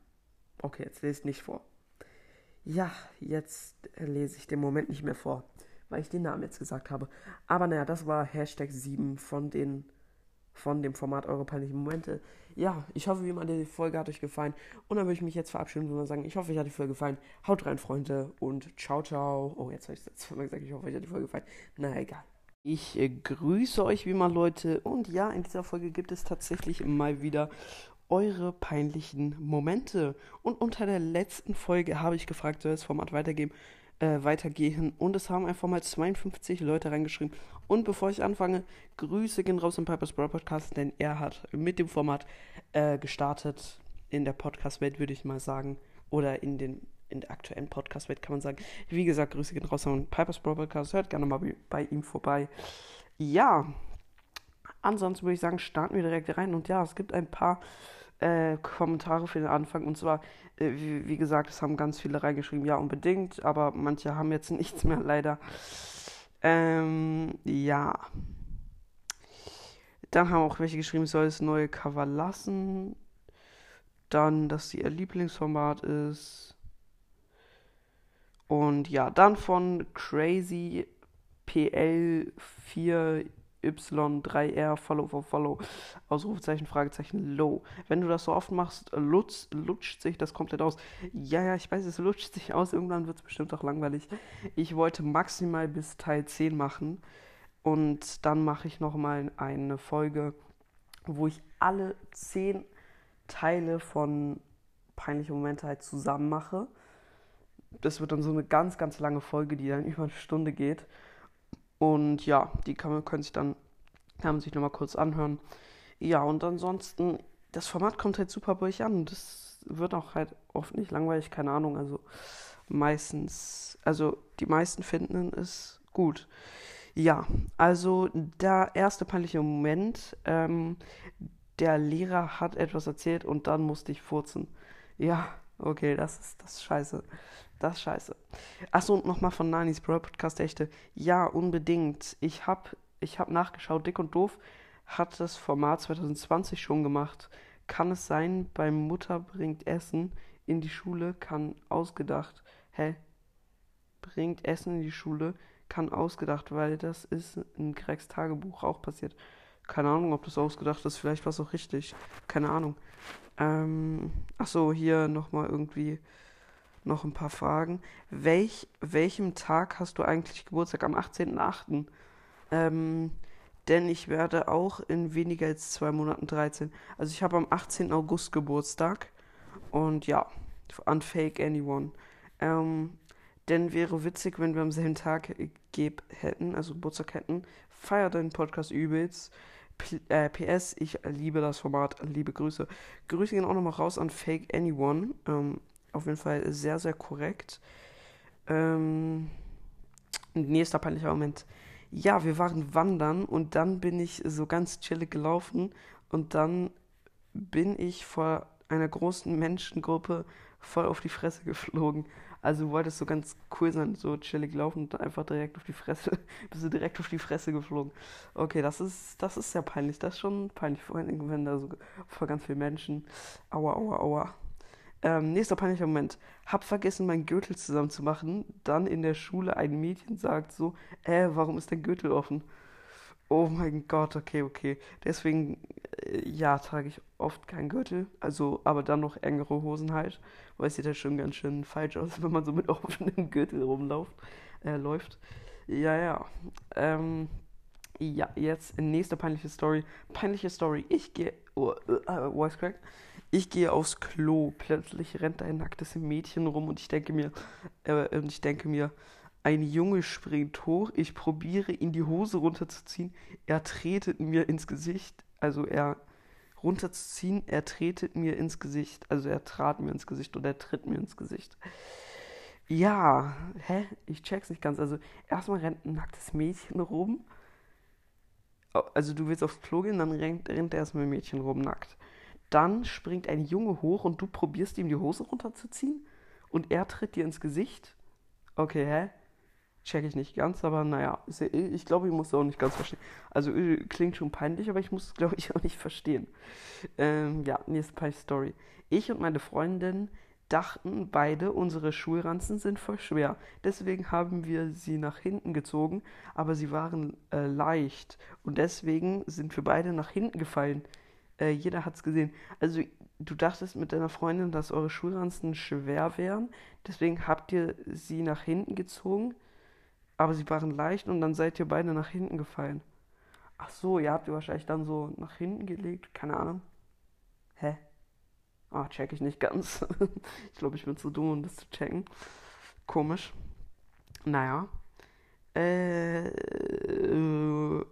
Okay, jetzt lese ich nicht vor. Ja, jetzt lese ich den Moment nicht mehr vor, weil ich den Namen jetzt gesagt habe. Aber naja, das war Hashtag 7 von den von dem Format Eure peinlichen Momente. Ja, ich hoffe, wie immer die Folge hat euch gefallen. Und dann würde ich mich jetzt verabschieden und sagen, ich hoffe, euch hat die Folge gefallen. Haut rein, Freunde, und ciao, ciao. Oh, jetzt habe ich es zweimal gesagt, ich hoffe, euch hat die Folge gefallen. Na, egal. Ich äh, grüße euch wie immer, Leute. Und ja, in dieser Folge gibt es tatsächlich mal wieder eure peinlichen Momente. Und unter der letzten Folge habe ich gefragt, soll das Format weitergeben? Äh, weitergehen. Und es haben einfach mal 52 Leute reingeschrieben. Und bevor ich anfange, Grüße gehen raus im Pipers Bro Podcast, denn er hat mit dem Format äh, gestartet in der Podcast-Welt, würde ich mal sagen. Oder in den in der aktuellen Podcast-Welt kann man sagen. Wie gesagt, Grüße gehen raus an Pipers Bro Podcast. Hört gerne mal bei ihm vorbei. Ja, ansonsten würde ich sagen, starten wir direkt rein. Und ja, es gibt ein paar äh, Kommentare für den Anfang. Und zwar, äh, wie, wie, gesagt, es haben ganz viele reingeschrieben, ja, unbedingt, aber manche haben jetzt [laughs] nichts mehr, leider. Ähm, ja. Dann haben auch welche geschrieben, soll das neue Cover lassen. Dann, dass sie ihr Lieblingsformat ist. Und ja, dann von Crazy PL4 Y3R, Follow for Follow, Ausrufezeichen, Fragezeichen, Low. Wenn du das so oft machst, lutz, lutscht sich das komplett aus. Ja, ja, ich weiß, es lutscht sich aus, irgendwann wird es bestimmt auch langweilig. Ich wollte maximal bis Teil 10 machen und dann mache ich nochmal eine Folge, wo ich alle 10 Teile von peinliche Momente halt zusammen mache. Das wird dann so eine ganz, ganz lange Folge, die dann über eine Stunde geht. Und ja, die kann können sich dann, kann man sich nochmal kurz anhören. Ja, und ansonsten, das Format kommt halt super bei euch an. Das wird auch halt oft nicht langweilig, keine Ahnung. Also meistens, also die meisten finden es gut. Ja, also der erste peinliche Moment, ähm, der Lehrer hat etwas erzählt und dann musste ich furzen. Ja, okay, das ist das ist scheiße. Das ist scheiße. Achso, und nochmal von Nanis Bro Podcast echte. Ja, unbedingt. Ich hab, ich hab nachgeschaut. Dick und Doof hat das Format 2020 schon gemacht. Kann es sein, bei Mutter bringt Essen in die Schule, kann ausgedacht. Hä? Bringt Essen in die Schule, kann ausgedacht, weil das ist in Gregs Tagebuch auch passiert. Keine Ahnung, ob das ausgedacht ist. Vielleicht war es auch richtig. Keine Ahnung. Ähm, achso, hier nochmal irgendwie noch ein paar Fragen. Welch, welchem Tag hast du eigentlich Geburtstag? Am 18.08. Ähm, denn ich werde auch in weniger als zwei Monaten 13. Also ich habe am 18. August Geburtstag. Und ja, unfake anyone. Ähm, denn wäre witzig, wenn wir am selben Tag geb hätten, also Geburtstag hätten. Feier deinen Podcast übelst. P äh, PS, ich liebe das Format. Liebe Grüße. Grüße gehen auch nochmal raus an Fake Anyone. Ähm, auf jeden Fall sehr, sehr korrekt. Ähm, nächster peinlicher Moment. Ja, wir waren wandern und dann bin ich so ganz chillig gelaufen und dann bin ich vor einer großen Menschengruppe voll auf die Fresse geflogen. Also wolltest so ganz cool sein, so chillig laufen und einfach direkt auf die Fresse, [laughs] bist du direkt auf die Fresse geflogen. Okay, das ist, das ist sehr peinlich. Das ist schon peinlich, vor allem, wenn da so vor ganz vielen Menschen. Aua, aua, aua. Ähm, nächster peinlicher Moment. Hab vergessen, meinen Gürtel zusammenzumachen. Dann in der Schule ein Mädchen sagt so, äh, warum ist dein Gürtel offen? Oh mein Gott, okay, okay. Deswegen, äh, ja, trage ich oft keinen Gürtel. Also, aber dann noch engere Hosen halt. Weil es sieht halt schon ganz schön falsch aus, [laughs] wenn man so mit offenem Gürtel rumläuft. Äh, läuft. Ja, ja. Ähm, ja, jetzt nächste peinliche Story. Peinliche Story. Ich gehe. Oh, äh, Voice Crack. Ich gehe aufs Klo, plötzlich rennt ein nacktes Mädchen rum und ich denke mir, äh, und ich denke mir, ein Junge springt hoch, ich probiere ihn die Hose runterzuziehen, er tretet mir ins Gesicht, also er runterzuziehen, er tretet mir ins Gesicht, also er trat mir ins Gesicht oder er tritt mir ins Gesicht. Ja, hä? Ich check's nicht ganz. Also erstmal rennt ein nacktes Mädchen rum. Also du willst aufs Klo gehen, dann rennt, rennt erstmal ein Mädchen rum nackt. Dann springt ein Junge hoch und du probierst ihm die Hose runterzuziehen und er tritt dir ins Gesicht. Okay, hä? Check ich nicht ganz, aber naja, ich glaube, ich muss es auch nicht ganz verstehen. Also klingt schon peinlich, aber ich muss es, [laughs] glaube ich, auch nicht verstehen. Ähm, ja, nächste peinliche Story. Ich und meine Freundin dachten beide, unsere Schulranzen sind voll schwer. Deswegen haben wir sie nach hinten gezogen, aber sie waren äh, leicht und deswegen sind wir beide nach hinten gefallen. Äh, jeder hat's gesehen. Also du dachtest mit deiner Freundin, dass eure Schulranzen schwer wären, deswegen habt ihr sie nach hinten gezogen, aber sie waren leicht und dann seid ihr beide nach hinten gefallen. Ach so, ihr habt ihr wahrscheinlich dann so nach hinten gelegt, keine Ahnung. Hä? Ah, check ich nicht ganz. [laughs] ich glaube, ich bin zu dumm, um das zu checken. Komisch. Naja. Äh, äh,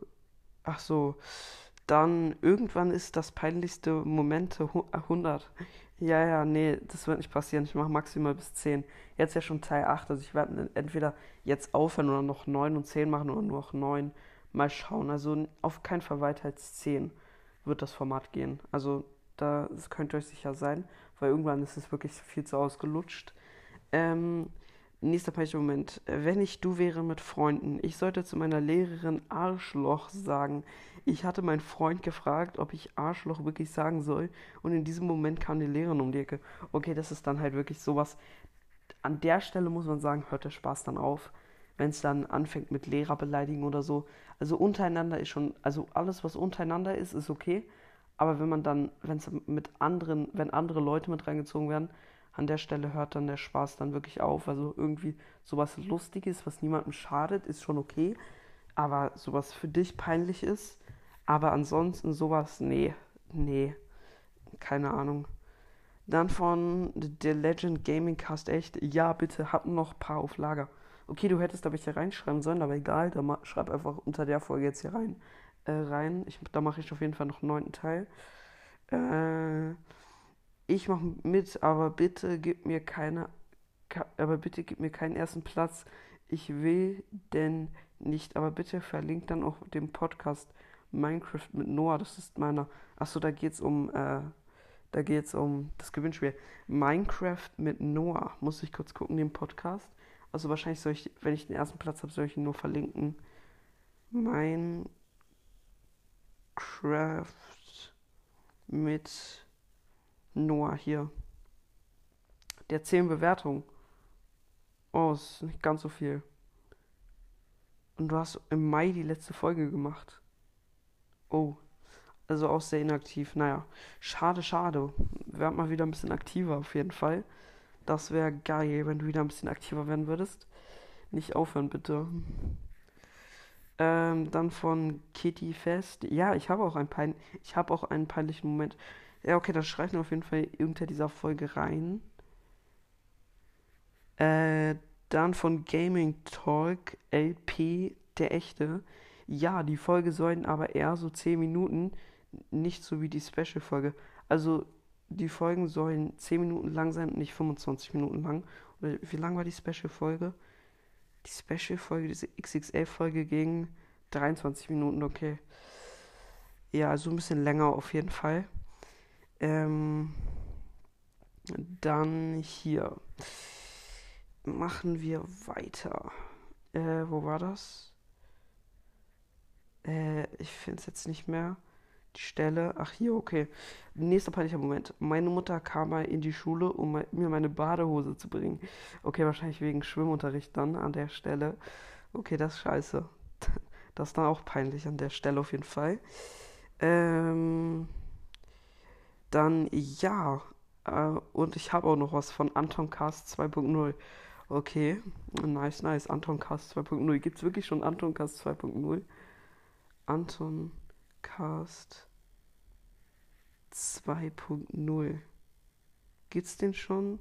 ach so. Dann irgendwann ist das peinlichste Momente 100. Ja, ja, nee, das wird nicht passieren. Ich mache maximal bis 10. Jetzt ja schon Teil 8. Also ich werde entweder jetzt aufhören oder noch 9 und 10 machen oder nur noch 9. Mal schauen. Also auf keinen Fall weiter als 10 wird das Format gehen. Also da könnt ihr euch sicher sein, weil irgendwann ist es wirklich viel zu ausgelutscht. Ähm, nächster peinlicher Moment. Wenn ich du wäre mit Freunden, ich sollte zu meiner Lehrerin Arschloch sagen. Ich hatte meinen Freund gefragt, ob ich Arschloch wirklich sagen soll. Und in diesem Moment kam die Lehrerin um die Ecke. Okay, das ist dann halt wirklich sowas. An der Stelle muss man sagen, hört der Spaß dann auf. Wenn es dann anfängt mit Lehrerbeleidigen oder so. Also untereinander ist schon, also alles, was untereinander ist, ist okay. Aber wenn man dann, wenn es mit anderen, wenn andere Leute mit reingezogen werden, an der Stelle hört dann der Spaß dann wirklich auf. Also irgendwie sowas Lustiges, was niemandem schadet, ist schon okay. Aber sowas für dich peinlich ist, aber ansonsten sowas, nee, nee, keine Ahnung. Dann von The Legend Gaming Cast echt, ja, bitte, hab noch ein paar auf Lager. Okay, du hättest da welche reinschreiben sollen, aber egal, da schreib einfach unter der Folge jetzt hier rein äh, rein. Ich, da mache ich auf jeden Fall noch einen neunten Teil. Äh, ich mache mit, aber bitte gib mir keine, aber bitte gib mir keinen ersten Platz. Ich will denn nicht, aber bitte verlinkt dann auch den Podcast Minecraft mit Noah. Das ist meiner. Achso, da geht's um, äh, da geht's um das Gewinnspiel. Minecraft mit Noah. Muss ich kurz gucken, den Podcast. Also wahrscheinlich soll ich, wenn ich den ersten Platz habe, soll ich ihn nur verlinken. Mein Craft mit Noah hier. Der 10 Bewertungen. Oh, ist nicht ganz so viel. Und du hast im Mai die letzte Folge gemacht. Oh. Also auch sehr inaktiv. Naja. Schade, schade. Werd mal wieder ein bisschen aktiver auf jeden Fall. Das wäre geil, wenn du wieder ein bisschen aktiver werden würdest. Nicht aufhören, bitte. Ähm, dann von Kitty Fest. Ja, ich habe auch habe auch einen peinlichen Moment. Ja, okay, das schreibt mir auf jeden Fall unter dieser Folge rein. Äh, dann von Gaming Talk LP, der echte. Ja, die Folge sollen aber eher so 10 Minuten, nicht so wie die Special-Folge. Also, die Folgen sollen 10 Minuten lang sein und nicht 25 Minuten lang. Oder wie lang war die Special-Folge? Die Special-Folge, diese XXL-Folge ging 23 Minuten, okay. Ja, also ein bisschen länger auf jeden Fall. Ähm, dann hier machen wir weiter. Äh, wo war das? Äh, ich finde es jetzt nicht mehr die Stelle. Ach, hier, okay. Nächster peinlicher Moment. Meine Mutter kam mal in die Schule, um mir meine Badehose zu bringen. Okay, wahrscheinlich wegen Schwimmunterricht dann an der Stelle. Okay, das ist scheiße. [laughs] Das ist dann auch peinlich an der Stelle auf jeden Fall. Ähm, dann ja. Äh, und ich habe auch noch was von Anton Cast 2.0. Okay, nice, nice. Anton Cast 2.0. Gibt es wirklich schon Anton Cast 2.0? Anton Cast 2.0. Gibt's den schon?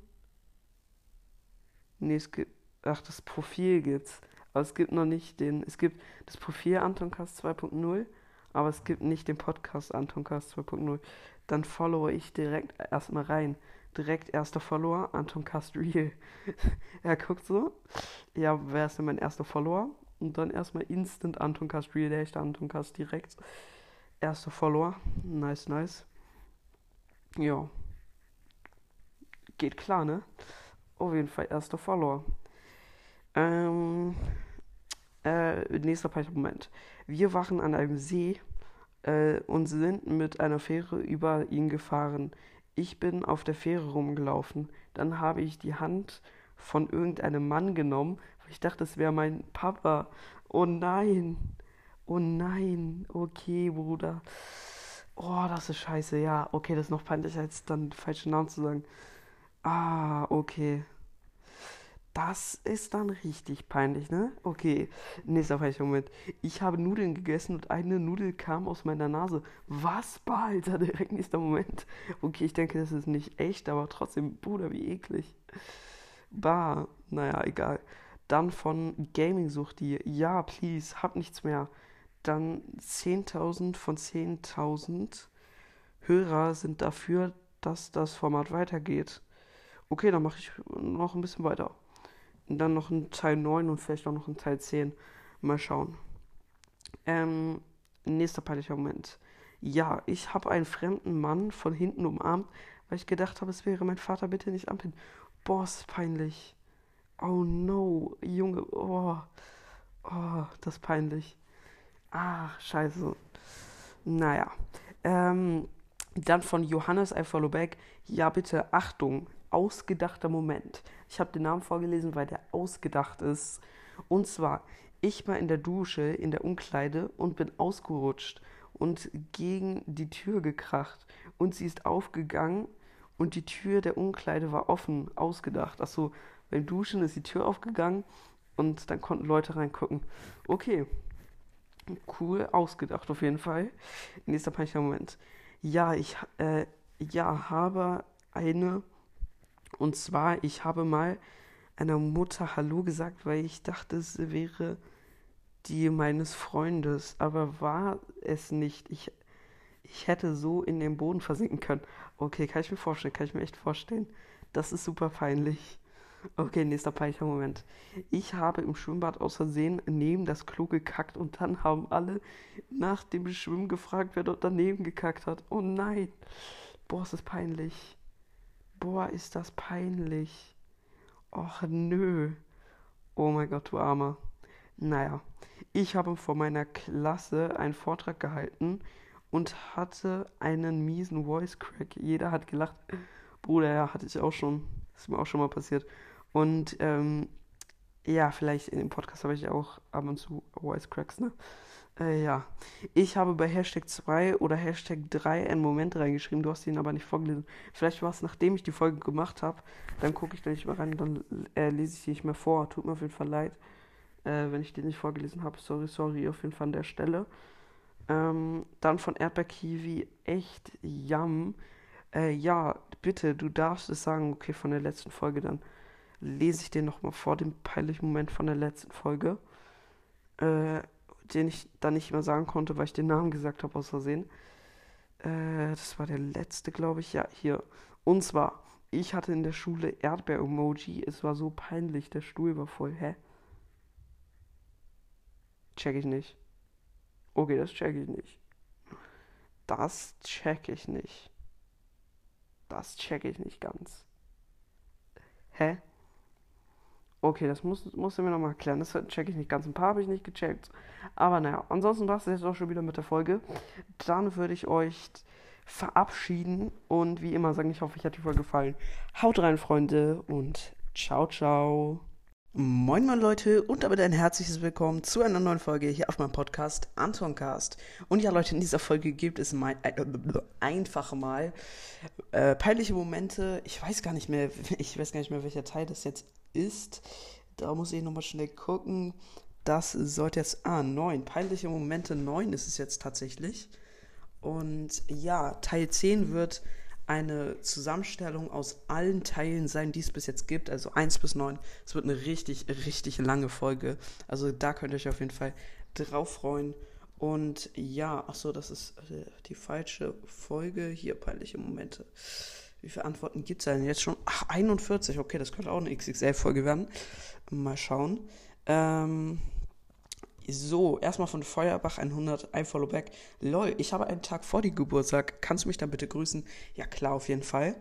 Nee, es gibt. Ach, das Profil gibt's. Aber es gibt noch nicht den. Es gibt das Profil Antoncast 2.0, aber es gibt nicht den Podcast Antoncast 2.0. Dann followe ich direkt erstmal rein. Direkt erster Follower, Antoncast Real. [laughs] er guckt so. Ja, wer ist denn mein erster Follower? Und dann erstmal Instant Antoncast Real, echte Antoncast direkt. Erster Follower. Nice, nice. Ja. Geht klar, ne? Auf jeden Fall erster Follower. Ähm, Äh, nächster Moment. Wir waren an einem See äh, und sind mit einer Fähre über ihn gefahren. Ich bin auf der Fähre rumgelaufen. Dann habe ich die Hand von irgendeinem Mann genommen, ich dachte, es wäre mein Papa. Oh nein. Oh nein. Okay, Bruder. Oh, das ist scheiße. Ja, okay, das ist noch peinlicher, als dann falschen Namen zu sagen. Ah, okay. Das ist dann richtig peinlich, ne? Okay, nächster falscher Moment. Ich habe Nudeln gegessen und eine Nudel kam aus meiner Nase. Was, Alter, [laughs] direkt nächster Moment. Okay, ich denke, das ist nicht echt, aber trotzdem, Bruder, wie eklig. Bah, naja, egal. Dann von Gaming-Sucht die, ja, please, hab nichts mehr. Dann 10.000 von 10.000 Hörer sind dafür, dass das Format weitergeht. Okay, dann mache ich noch ein bisschen weiter. Und dann noch ein Teil 9 und vielleicht auch noch ein Teil 10. Mal schauen. Ähm, nächster peinlicher Moment. Ja, ich habe einen fremden Mann von hinten umarmt, weil ich gedacht habe, es wäre mein Vater, bitte nicht anpinnen. Boah, ist peinlich. Oh no, Junge, oh. Oh, das ist peinlich. Ach, scheiße. Naja. Ähm, dann von Johannes I follow back. Ja, bitte, Achtung, ausgedachter Moment. Ich habe den Namen vorgelesen, weil der ausgedacht ist. Und zwar, ich war in der Dusche, in der Umkleide und bin ausgerutscht und gegen die Tür gekracht. Und sie ist aufgegangen und die Tür der Umkleide war offen, ausgedacht. Achso, beim Duschen ist die Tür aufgegangen und dann konnten Leute reingucken. Okay. Cool, ausgedacht auf jeden Fall. Nächster peinlicher Moment. Ja, ich äh, ja, habe eine und zwar, ich habe mal einer Mutter Hallo gesagt, weil ich dachte, es wäre die meines Freundes, aber war es nicht. Ich, ich hätte so in den Boden versinken können. Okay, kann ich mir vorstellen, kann ich mir echt vorstellen. Das ist super peinlich. Okay, nächster peinlicher Moment. Ich habe im Schwimmbad aus Versehen neben das Klo gekackt und dann haben alle nach dem Schwimmen gefragt, wer dort daneben gekackt hat. Oh nein. Boah, ist das peinlich. Boah, ist das peinlich. Och nö. Oh mein Gott, du Armer. Naja, ich habe vor meiner Klasse einen Vortrag gehalten und hatte einen miesen Voice Crack. Jeder hat gelacht. Bruder, ja, hatte ich auch schon. ist mir auch schon mal passiert. Und ähm, ja, vielleicht in dem Podcast habe ich auch ab und zu Voice Cracks, ne? Äh, ja. Ich habe bei Hashtag 2 oder Hashtag 3 einen Moment reingeschrieben, du hast ihn aber nicht vorgelesen. Vielleicht war es, nachdem ich die Folge gemacht habe. Dann gucke ich da nicht mehr rein, dann äh, lese ich die nicht mehr vor. Tut mir auf jeden Fall leid, äh, wenn ich die nicht vorgelesen habe. Sorry, sorry, auf jeden Fall an der Stelle. Ähm, dann von Erdbeerkiwi, echt. Äh, ja, bitte, du darfst es sagen, okay, von der letzten Folge, dann lese ich dir nochmal vor, den peinlichen Moment von der letzten Folge. Äh, den ich dann nicht mehr sagen konnte, weil ich den Namen gesagt habe aus Versehen. Äh, das war der letzte, glaube ich. Ja, hier. Und zwar, ich hatte in der Schule Erdbeer-Emoji. Es war so peinlich, der Stuhl war voll. Hä? Check ich nicht. Okay, das check ich nicht. Das check ich nicht. Das check ich nicht ganz. Hä? Okay, das muss, musst du mir nochmal erklären. Das check ich nicht ganz. Ein paar habe ich nicht gecheckt. Aber naja, ansonsten war es jetzt auch schon wieder mit der Folge. Dann würde ich euch verabschieden und wie immer sagen, ich hoffe, euch hat die Folge gefallen. Haut rein, Freunde, und ciao, ciao. Moin moin Leute und damit ein herzliches Willkommen zu einer neuen Folge hier auf meinem Podcast Antoncast. Und ja Leute, in dieser Folge gibt es mal äh, einfach mal äh, peinliche Momente. Ich weiß gar nicht mehr, [laughs] ich weiß gar nicht mehr, welcher Teil das jetzt ist. Da muss ich nochmal schnell gucken. Das sollte jetzt. Ah, 9. Peinliche Momente 9 ist es jetzt tatsächlich. Und ja, Teil 10 wird eine Zusammenstellung aus allen Teilen sein, die es bis jetzt gibt, also 1 bis 9. Es wird eine richtig, richtig lange Folge. Also da könnt ihr euch auf jeden Fall drauf freuen. Und ja, ach so, das ist äh, die falsche Folge. Hier, peinliche Momente. Wie viele Antworten gibt es denn jetzt schon? Ach, 41. Okay, das könnte auch eine XXL-Folge werden. Mal schauen. Ähm, so, erstmal von Feuerbach 100, ein Followback. Lol, ich habe einen Tag vor die Geburtstag. Kannst du mich dann bitte grüßen? Ja, klar, auf jeden Fall.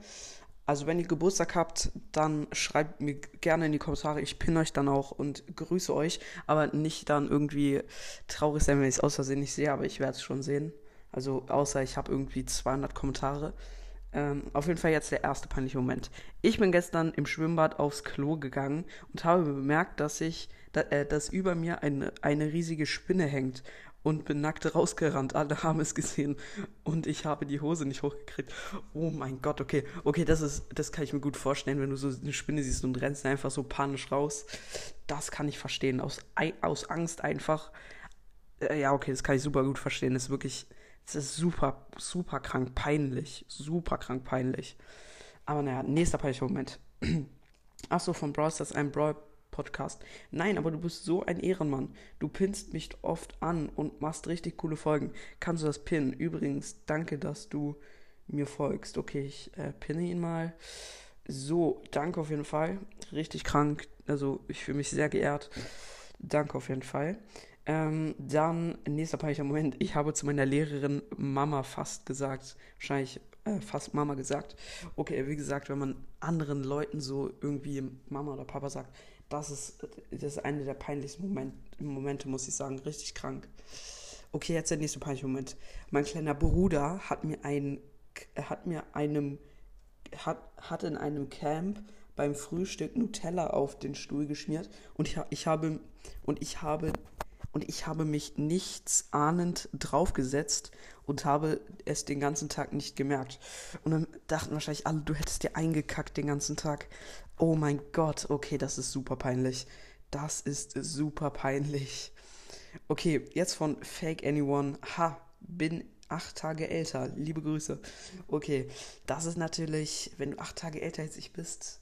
Also wenn ihr Geburtstag habt, dann schreibt mir gerne in die Kommentare. Ich pinne euch dann auch und grüße euch. Aber nicht dann irgendwie traurig sein, wenn ich es aus Versehen nicht sehe. Aber ich werde es schon sehen. Also außer ich habe irgendwie 200 Kommentare. Ähm, auf jeden Fall jetzt der erste peinliche Moment. Ich bin gestern im Schwimmbad aufs Klo gegangen und habe bemerkt, dass ich, da, äh, dass über mir eine, eine riesige Spinne hängt und bin nackt rausgerannt. Alle haben es gesehen und ich habe die Hose nicht hochgekriegt. Oh mein Gott, okay. Okay, das ist, das kann ich mir gut vorstellen, wenn du so eine Spinne siehst und rennst einfach so panisch raus. Das kann ich verstehen. Aus, aus Angst einfach. Äh, ja, okay, das kann ich super gut verstehen. Das ist wirklich, das ist super, super krank peinlich. Super krank peinlich. Aber naja, nächster peinlicher Moment. Achso, von Brawl Stars, ein Brawl Podcast. Nein, aber du bist so ein Ehrenmann. Du pinnst mich oft an und machst richtig coole Folgen. Kannst du das pinnen? Übrigens, danke, dass du mir folgst. Okay, ich äh, pinne ihn mal. So, danke auf jeden Fall. Richtig krank. Also, ich fühle mich sehr geehrt. Danke auf jeden Fall. Ähm, dann, nächster peinlicher Moment. Ich habe zu meiner Lehrerin Mama fast gesagt. Wahrscheinlich äh, fast Mama gesagt. Okay, wie gesagt, wenn man anderen Leuten so irgendwie Mama oder Papa sagt, das ist, das ist eine der peinlichsten Moment, Momente, muss ich sagen. Richtig krank. Okay, jetzt der nächste peinliche Moment. Mein kleiner Bruder hat mir ein, hat mir einem, hat, hat in einem Camp beim Frühstück Nutella auf den Stuhl geschmiert und ich, ich habe, und ich habe und ich habe mich nichts ahnend draufgesetzt und habe es den ganzen Tag nicht gemerkt. Und dann dachten wahrscheinlich alle, du hättest dir eingekackt den ganzen Tag. Oh mein Gott, okay, das ist super peinlich. Das ist super peinlich. Okay, jetzt von Fake Anyone. Ha, bin acht Tage älter. Liebe Grüße. Okay, das ist natürlich, wenn du acht Tage älter als ich bist.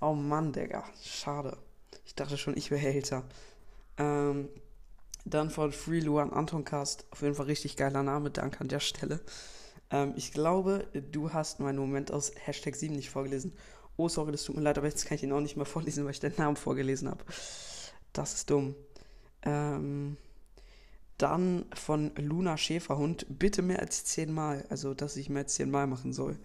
Oh Mann, Digga. Schade. Ich dachte schon, ich wäre älter. Ähm, dann von Free Luan Anton Cast. Auf jeden Fall richtig geiler Name. Danke an der Stelle. Ähm, ich glaube, du hast meinen Moment aus Hashtag 7 nicht vorgelesen. Oh, sorry, das tut mir leid, aber jetzt kann ich ihn auch nicht mehr vorlesen, weil ich den Namen vorgelesen habe. Das ist dumm. Ähm, dann von Luna Schäferhund. Bitte mehr als zehnmal. Also, dass ich mehr als zehnmal machen soll.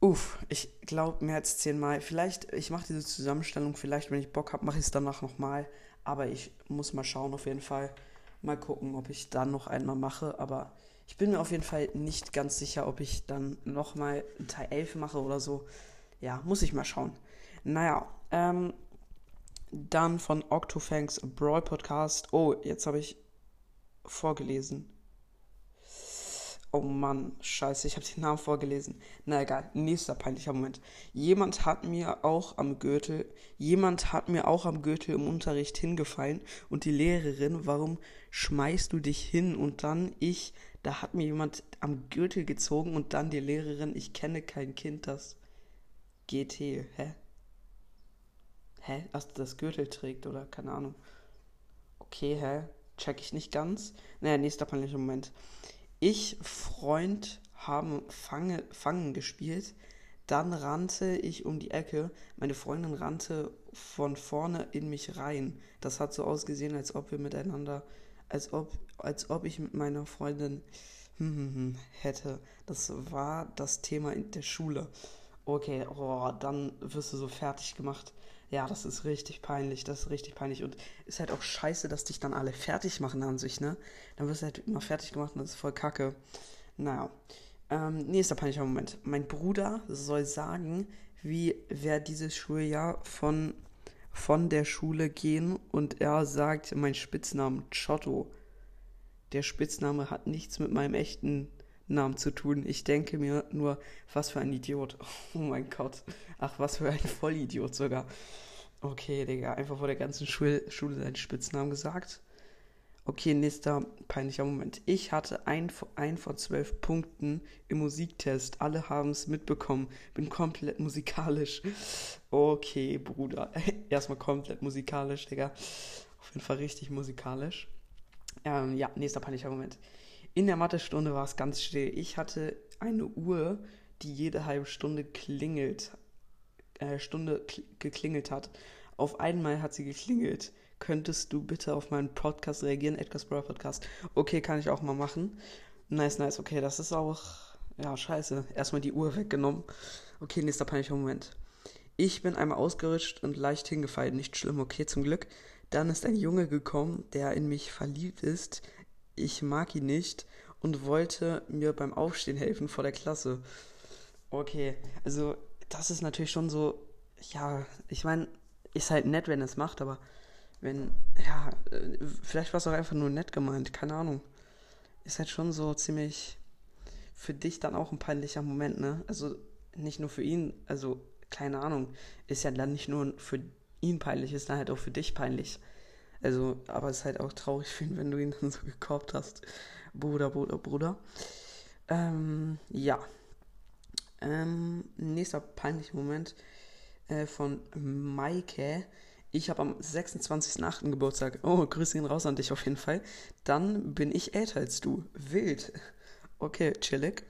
Uff, ich glaube mehr als zehnmal. Vielleicht, ich mache diese Zusammenstellung, vielleicht, wenn ich Bock habe, mache ich es danach nochmal. Aber ich muss mal schauen, auf jeden Fall. Mal gucken, ob ich dann noch einmal mache. Aber ich bin mir auf jeden Fall nicht ganz sicher, ob ich dann nochmal Teil 11 mache oder so. Ja, muss ich mal schauen. Naja, ähm, dann von Octofangs Brawl Podcast. Oh, jetzt habe ich vorgelesen. Oh Mann, scheiße, ich habe den Namen vorgelesen. Na egal, nächster peinlicher Moment. Jemand hat mir auch am Gürtel, jemand hat mir auch am Gürtel im Unterricht hingefallen und die Lehrerin, warum schmeißt du dich hin? Und dann ich, da hat mir jemand am Gürtel gezogen und dann die Lehrerin, ich kenne kein Kind, das GT, hä? Hä? Was das Gürtel trägt oder keine Ahnung. Okay, hä? Check ich nicht ganz. Naja, nächster peinlicher Moment. Ich, Freund, haben Fange, Fangen gespielt. Dann rannte ich um die Ecke. Meine Freundin rannte von vorne in mich rein. Das hat so ausgesehen, als ob wir miteinander, als ob, als ob ich mit meiner Freundin hm, hm, hm, hätte. Das war das Thema in der Schule. Okay, oh, dann wirst du so fertig gemacht. Ja, das ist richtig peinlich, das ist richtig peinlich. Und ist halt auch scheiße, dass dich dann alle fertig machen an sich, ne? Dann wirst du halt immer fertig gemacht und das ist voll kacke. Naja. Ähm, nächster peinlicher Moment. Mein Bruder soll sagen, wie wer dieses Schuljahr von, von der Schule gehen und er sagt mein Spitznamen Chotto. Der Spitzname hat nichts mit meinem echten Namen zu tun. Ich denke mir nur, was für ein Idiot. [laughs] Oh mein Gott. Ach, was für ein Vollidiot sogar. Okay, Digga, einfach vor der ganzen Schule, Schule seinen Spitznamen gesagt. Okay, nächster peinlicher Moment. Ich hatte ein, ein von zwölf Punkten im Musiktest. Alle haben es mitbekommen. Bin komplett musikalisch. Okay, Bruder. [laughs] Erstmal komplett musikalisch, Digga. Auf jeden Fall richtig musikalisch. Ähm, ja, nächster peinlicher Moment. In der Mathestunde war es ganz still. Ich hatte eine Uhr, die jede halbe Stunde klingelt, äh, Stunde geklingelt hat. Auf einmal hat sie geklingelt. Könntest du bitte auf meinen Podcast reagieren? Edgar's Brawl Podcast. Okay, kann ich auch mal machen. Nice, nice. Okay, das ist auch, ja, scheiße. Erstmal die Uhr weggenommen. Okay, nächster peinlicher Moment. Ich bin einmal ausgerutscht und leicht hingefallen. Nicht schlimm, okay, zum Glück. Dann ist ein Junge gekommen, der in mich verliebt ist. Ich mag ihn nicht und wollte mir beim Aufstehen helfen vor der Klasse. Okay, also das ist natürlich schon so, ja, ich meine, ist halt nett, wenn er es macht, aber wenn, ja, äh, vielleicht war es auch einfach nur nett gemeint, keine Ahnung. Ist halt schon so ziemlich für dich dann auch ein peinlicher Moment, ne? Also nicht nur für ihn, also keine Ahnung, ist ja dann nicht nur für ihn peinlich, ist dann halt auch für dich peinlich. Also, aber es ist halt auch traurig [laughs] für ihn, wenn du ihn dann so gekauft hast. Bruder, Bruder, Bruder. Ähm, ja. Ähm, nächster peinlicher Moment äh, von Maike. Ich habe am 26.8. Geburtstag. Oh, Grüße ihn raus an dich auf jeden Fall. Dann bin ich älter als du. Wild. Okay, chillig.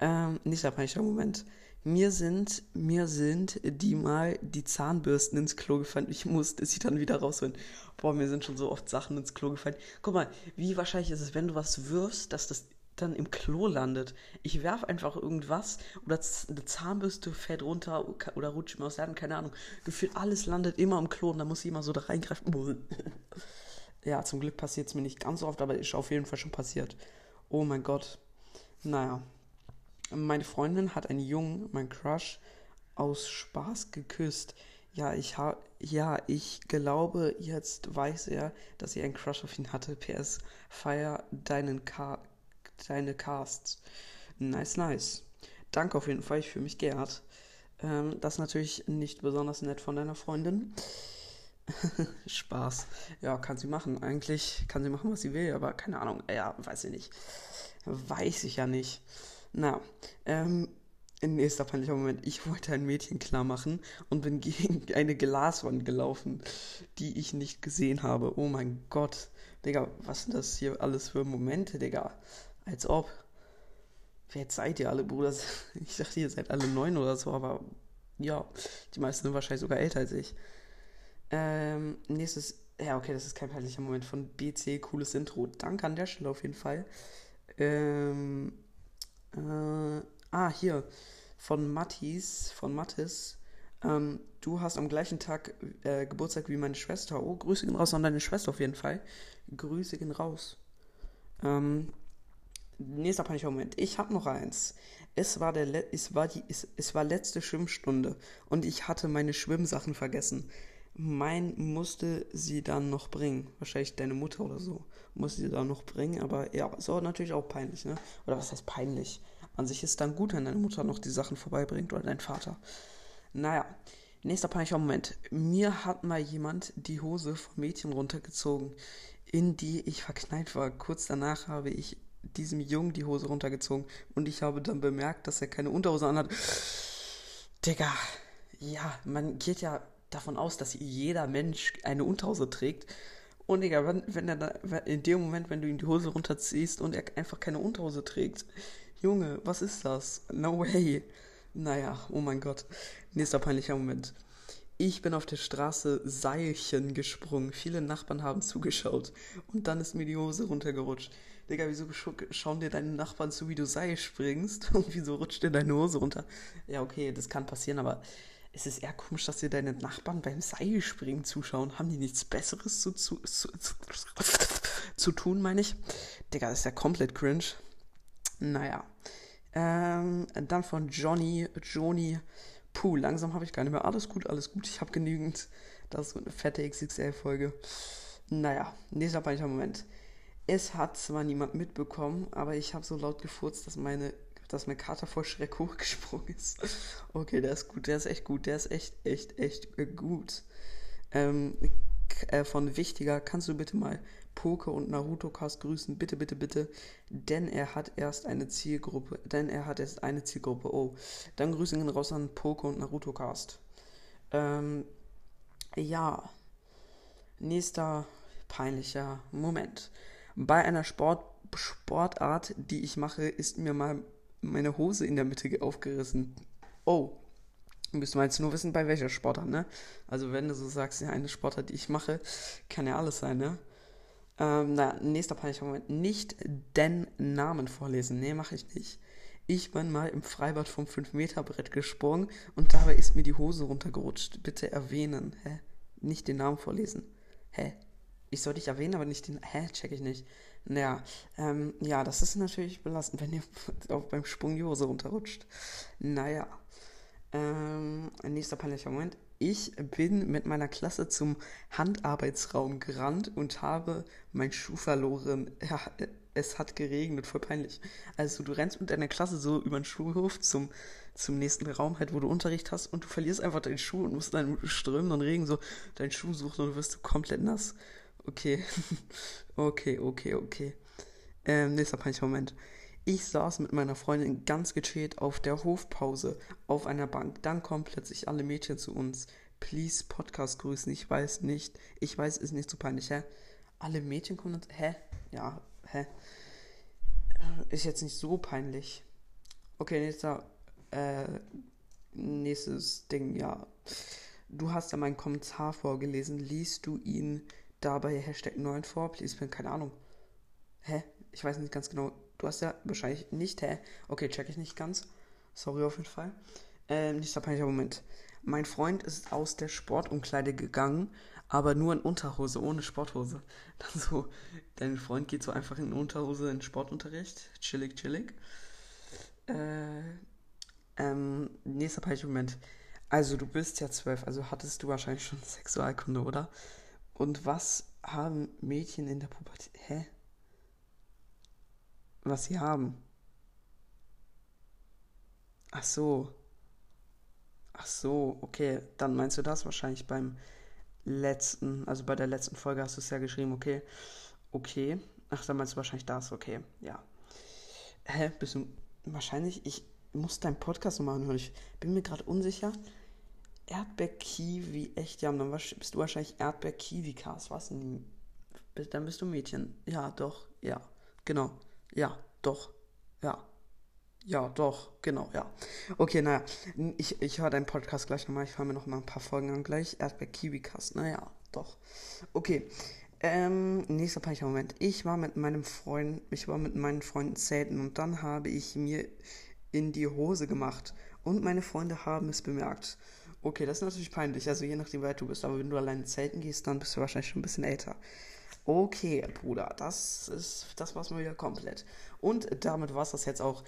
Ähm, nächster peinlicher Moment. Mir sind, mir sind die mal die Zahnbürsten ins Klo gefallen. Ich musste sie dann wieder rausholen. Boah, mir sind schon so oft Sachen ins Klo gefallen. Guck mal, wie wahrscheinlich ist es, wenn du was wirfst, dass das dann im Klo landet. Ich werfe einfach irgendwas oder eine Zahnbürste fällt runter oder rutscht mir aus der Hand, keine Ahnung. Gefühlt alles landet immer im Klo und da muss ich immer so da reingreifen. [laughs] ja, zum Glück passiert es mir nicht ganz so oft, aber ist auf jeden Fall schon passiert. Oh mein Gott. Naja. Meine Freundin hat einen Jungen, mein Crush, aus Spaß geküsst. Ja, ich ha ja, ich glaube, jetzt weiß er, dass sie einen Crush auf ihn hatte. PS, feier deinen Ka deine Casts. Nice, nice. Danke auf jeden Fall, ich fühle mich geehrt. Ähm, das ist natürlich nicht besonders nett von deiner Freundin. [laughs] Spaß. Ja, kann sie machen. Eigentlich kann sie machen, was sie will, aber keine Ahnung. Ja, weiß ich nicht. Weiß ich ja nicht. Na, ähm, nächster peinlicher Moment. Ich wollte ein Mädchen klar machen und bin gegen [laughs] eine Glaswand gelaufen, die ich nicht gesehen habe. Oh mein Gott. Digga, was sind das hier alles für Momente, Digga? Als ob. Wer seid ihr alle, Bruder? [laughs] Ich dachte, ihr seid alle neun oder so, aber ja, die meisten sind wahrscheinlich sogar älter als ich. Ähm, nächstes, ja, okay, das ist kein peinlicher Moment von BC, cooles Intro. Danke an der Stelle auf jeden Fall. Ähm, äh, ah, hier, von Mattis, von Mattis. Ähm, du hast am gleichen Tag äh, Geburtstag wie meine Schwester. Oh, Grüße gehen raus an deine Schwester auf jeden Fall. Grüße gehen raus. Ähm, nächster peinlicher Moment. Ich habe noch eins. Es war, der Le es, war die, es, es war letzte Schwimmstunde und ich hatte meine Schwimmsachen vergessen. Mein musste sie dann noch bringen. Wahrscheinlich deine Mutter oder so. Musste sie dann noch bringen, aber ja, ist auch natürlich auch peinlich, ne? Oder was heißt peinlich? An sich ist dann gut, wenn deine Mutter noch die Sachen vorbeibringt oder dein Vater. Naja, nächster peinlicher Moment. Mir hat mal jemand die Hose vom Mädchen runtergezogen, in die ich verknallt war. Kurz danach habe ich diesem Jungen die Hose runtergezogen und ich habe dann bemerkt, dass er keine Unterhose anhat. Digga, ja, man geht ja davon aus, dass jeder Mensch eine Unterhose trägt. Und Digga, wenn, wenn er da, in dem Moment, wenn du ihm die Hose runterziehst und er einfach keine Unterhose trägt, Junge, was ist das? No way. Naja, oh mein Gott. Nächster peinlicher Moment. Ich bin auf der Straße Seilchen gesprungen. Viele Nachbarn haben zugeschaut. Und dann ist mir die Hose runtergerutscht. Digga, wieso schauen dir deine Nachbarn zu, wie du Seil springst? [laughs] Und wieso rutscht dir deine Hose runter? Ja, okay, das kann passieren, aber es ist eher komisch, dass dir deine Nachbarn beim Seilspringen zuschauen. Haben die nichts Besseres zu, zu, zu, zu tun, meine ich? Digga, das ist ja komplett cringe. Naja. Ähm, dann von Johnny, Johnny. Puh, langsam habe ich gar nicht mehr. Alles gut, alles gut. Ich habe genügend. Das ist eine fette XXL-Folge. Naja, nächster peinlicher Moment. Es hat zwar niemand mitbekommen, aber ich habe so laut gefurzt, dass meine dass mein Kater vor Schreck hochgesprungen ist. Okay, der ist gut, der ist echt gut, der ist echt, echt, echt gut. Ähm, äh, von Wichtiger, kannst du bitte mal Poke und Naruto Cast grüßen, bitte, bitte, bitte, denn er hat erst eine Zielgruppe, denn er hat erst eine Zielgruppe, oh. Dann Grüßungen raus an Poke und Naruto Cast. Ähm, ja, nächster peinlicher Moment. Bei einer Sport Sportart, die ich mache, ist mir mal meine Hose in der Mitte aufgerissen. Oh. Müsste man jetzt nur wissen, bei welcher Sportart, ne? Also wenn du so sagst, ja, eine Sportart, die ich mache, kann ja alles sein, ne? Ähm, na, nächster peinlicher Moment. Nicht den Namen vorlesen. Nee, mache ich nicht. Ich bin mal im Freibad vom 5-Meter-Brett gesprungen und dabei ist mir die Hose runtergerutscht. Bitte erwähnen. Hä? Nicht den Namen vorlesen. Hä? Ich soll dich erwähnen, aber nicht den. Hä? Check ich nicht. Naja, ähm, ja, das ist natürlich belastend, wenn ihr [laughs] auch beim Sprung die Hose runterrutscht. Naja. Ähm, nächster peinlicher Moment. Ich bin mit meiner Klasse zum Handarbeitsraum gerannt und habe meinen Schuh verloren. [laughs] Ja, es hat geregnet, voll peinlich. Also du rennst mit deiner Klasse so über den Schulhof zum, zum nächsten Raum, halt, wo du Unterricht hast und du verlierst einfach deinen Schuh und musst dann strömenden Regen so deinen Schuh suchen und du wirst komplett nass. Okay. [laughs] okay, okay, okay. Ähm, nächster peinlicher Moment. Ich saß mit meiner Freundin ganz gechillt auf der Hofpause auf einer Bank. Dann kommen plötzlich alle Mädchen zu uns. Please Podcast grüßen. Ich weiß nicht. Ich weiß, ist nicht so peinlich, hä? Alle Mädchen kommen und. Hä? Ja, hä? Ist jetzt nicht so peinlich. Okay, nächster. Äh, nächstes Ding, ja. Du hast ja meinen Kommentar vorgelesen. Liest du ihn dabei Hashtag 9 vor? Please, bin keine Ahnung. Hä? Ich weiß nicht ganz genau. Du hast ja wahrscheinlich nicht, hä? Okay, check ich nicht ganz. Sorry auf jeden Fall. Ähm, nächster peinlicher Moment. Mein Freund ist aus der Sportumkleide gegangen, aber nur in Unterhose, ohne Sporthose. [laughs] Dann so, dein Freund geht so einfach in Unterhose in Sportunterricht. Chillig, chillig. Äh, ähm, nächster peinlicher Moment. Also, du bist ja zwölf, also hattest du wahrscheinlich schon [laughs] Sexualkunde, oder? Und was haben Mädchen in der Pubertät? Hä? was sie haben. Ach so. Ach so, okay. Dann meinst du das wahrscheinlich beim letzten, also bei der letzten Folge hast du es ja geschrieben, okay. Okay. Ach, dann meinst du wahrscheinlich das, okay. Ja. Hä? Bist du. Wahrscheinlich, ich muss deinen Podcast nochmal anhören. Ich bin mir gerade unsicher. Erdbeer-Kiwi, echt, ja, dann bist du wahrscheinlich Erdbeer-Kiwi-Cast. Was? Dann bist du Mädchen. Ja, doch, ja, genau. Ja, doch. Ja. Ja, doch, genau, ja. Okay, naja, ich, ich höre deinen Podcast gleich nochmal. Ich höre mir noch mal ein paar Folgen an gleich. Erdbeer Kiwi Cast, naja, doch. Okay, ähm, nächster peinlicher Moment. Ich war mit meinem Freund, ich war mit meinen Freunden zelten und dann habe ich mir in die Hose gemacht und meine Freunde haben es bemerkt. Okay, das ist natürlich peinlich, also je nachdem, wie weit du bist, aber wenn du alleine zelten gehst, dann bist du wahrscheinlich schon ein bisschen älter. Okay, Bruder, das ist, das war's mal wieder komplett. Und damit war es das jetzt auch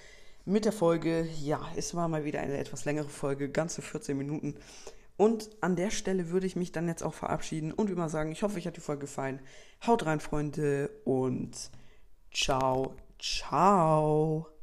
mit der Folge. Ja, es war mal wieder eine etwas längere Folge, ganze 14 Minuten. Und an der Stelle würde ich mich dann jetzt auch verabschieden und immer sagen, ich hoffe, euch hat die Folge gefallen. Haut rein, Freunde, und ciao, ciao.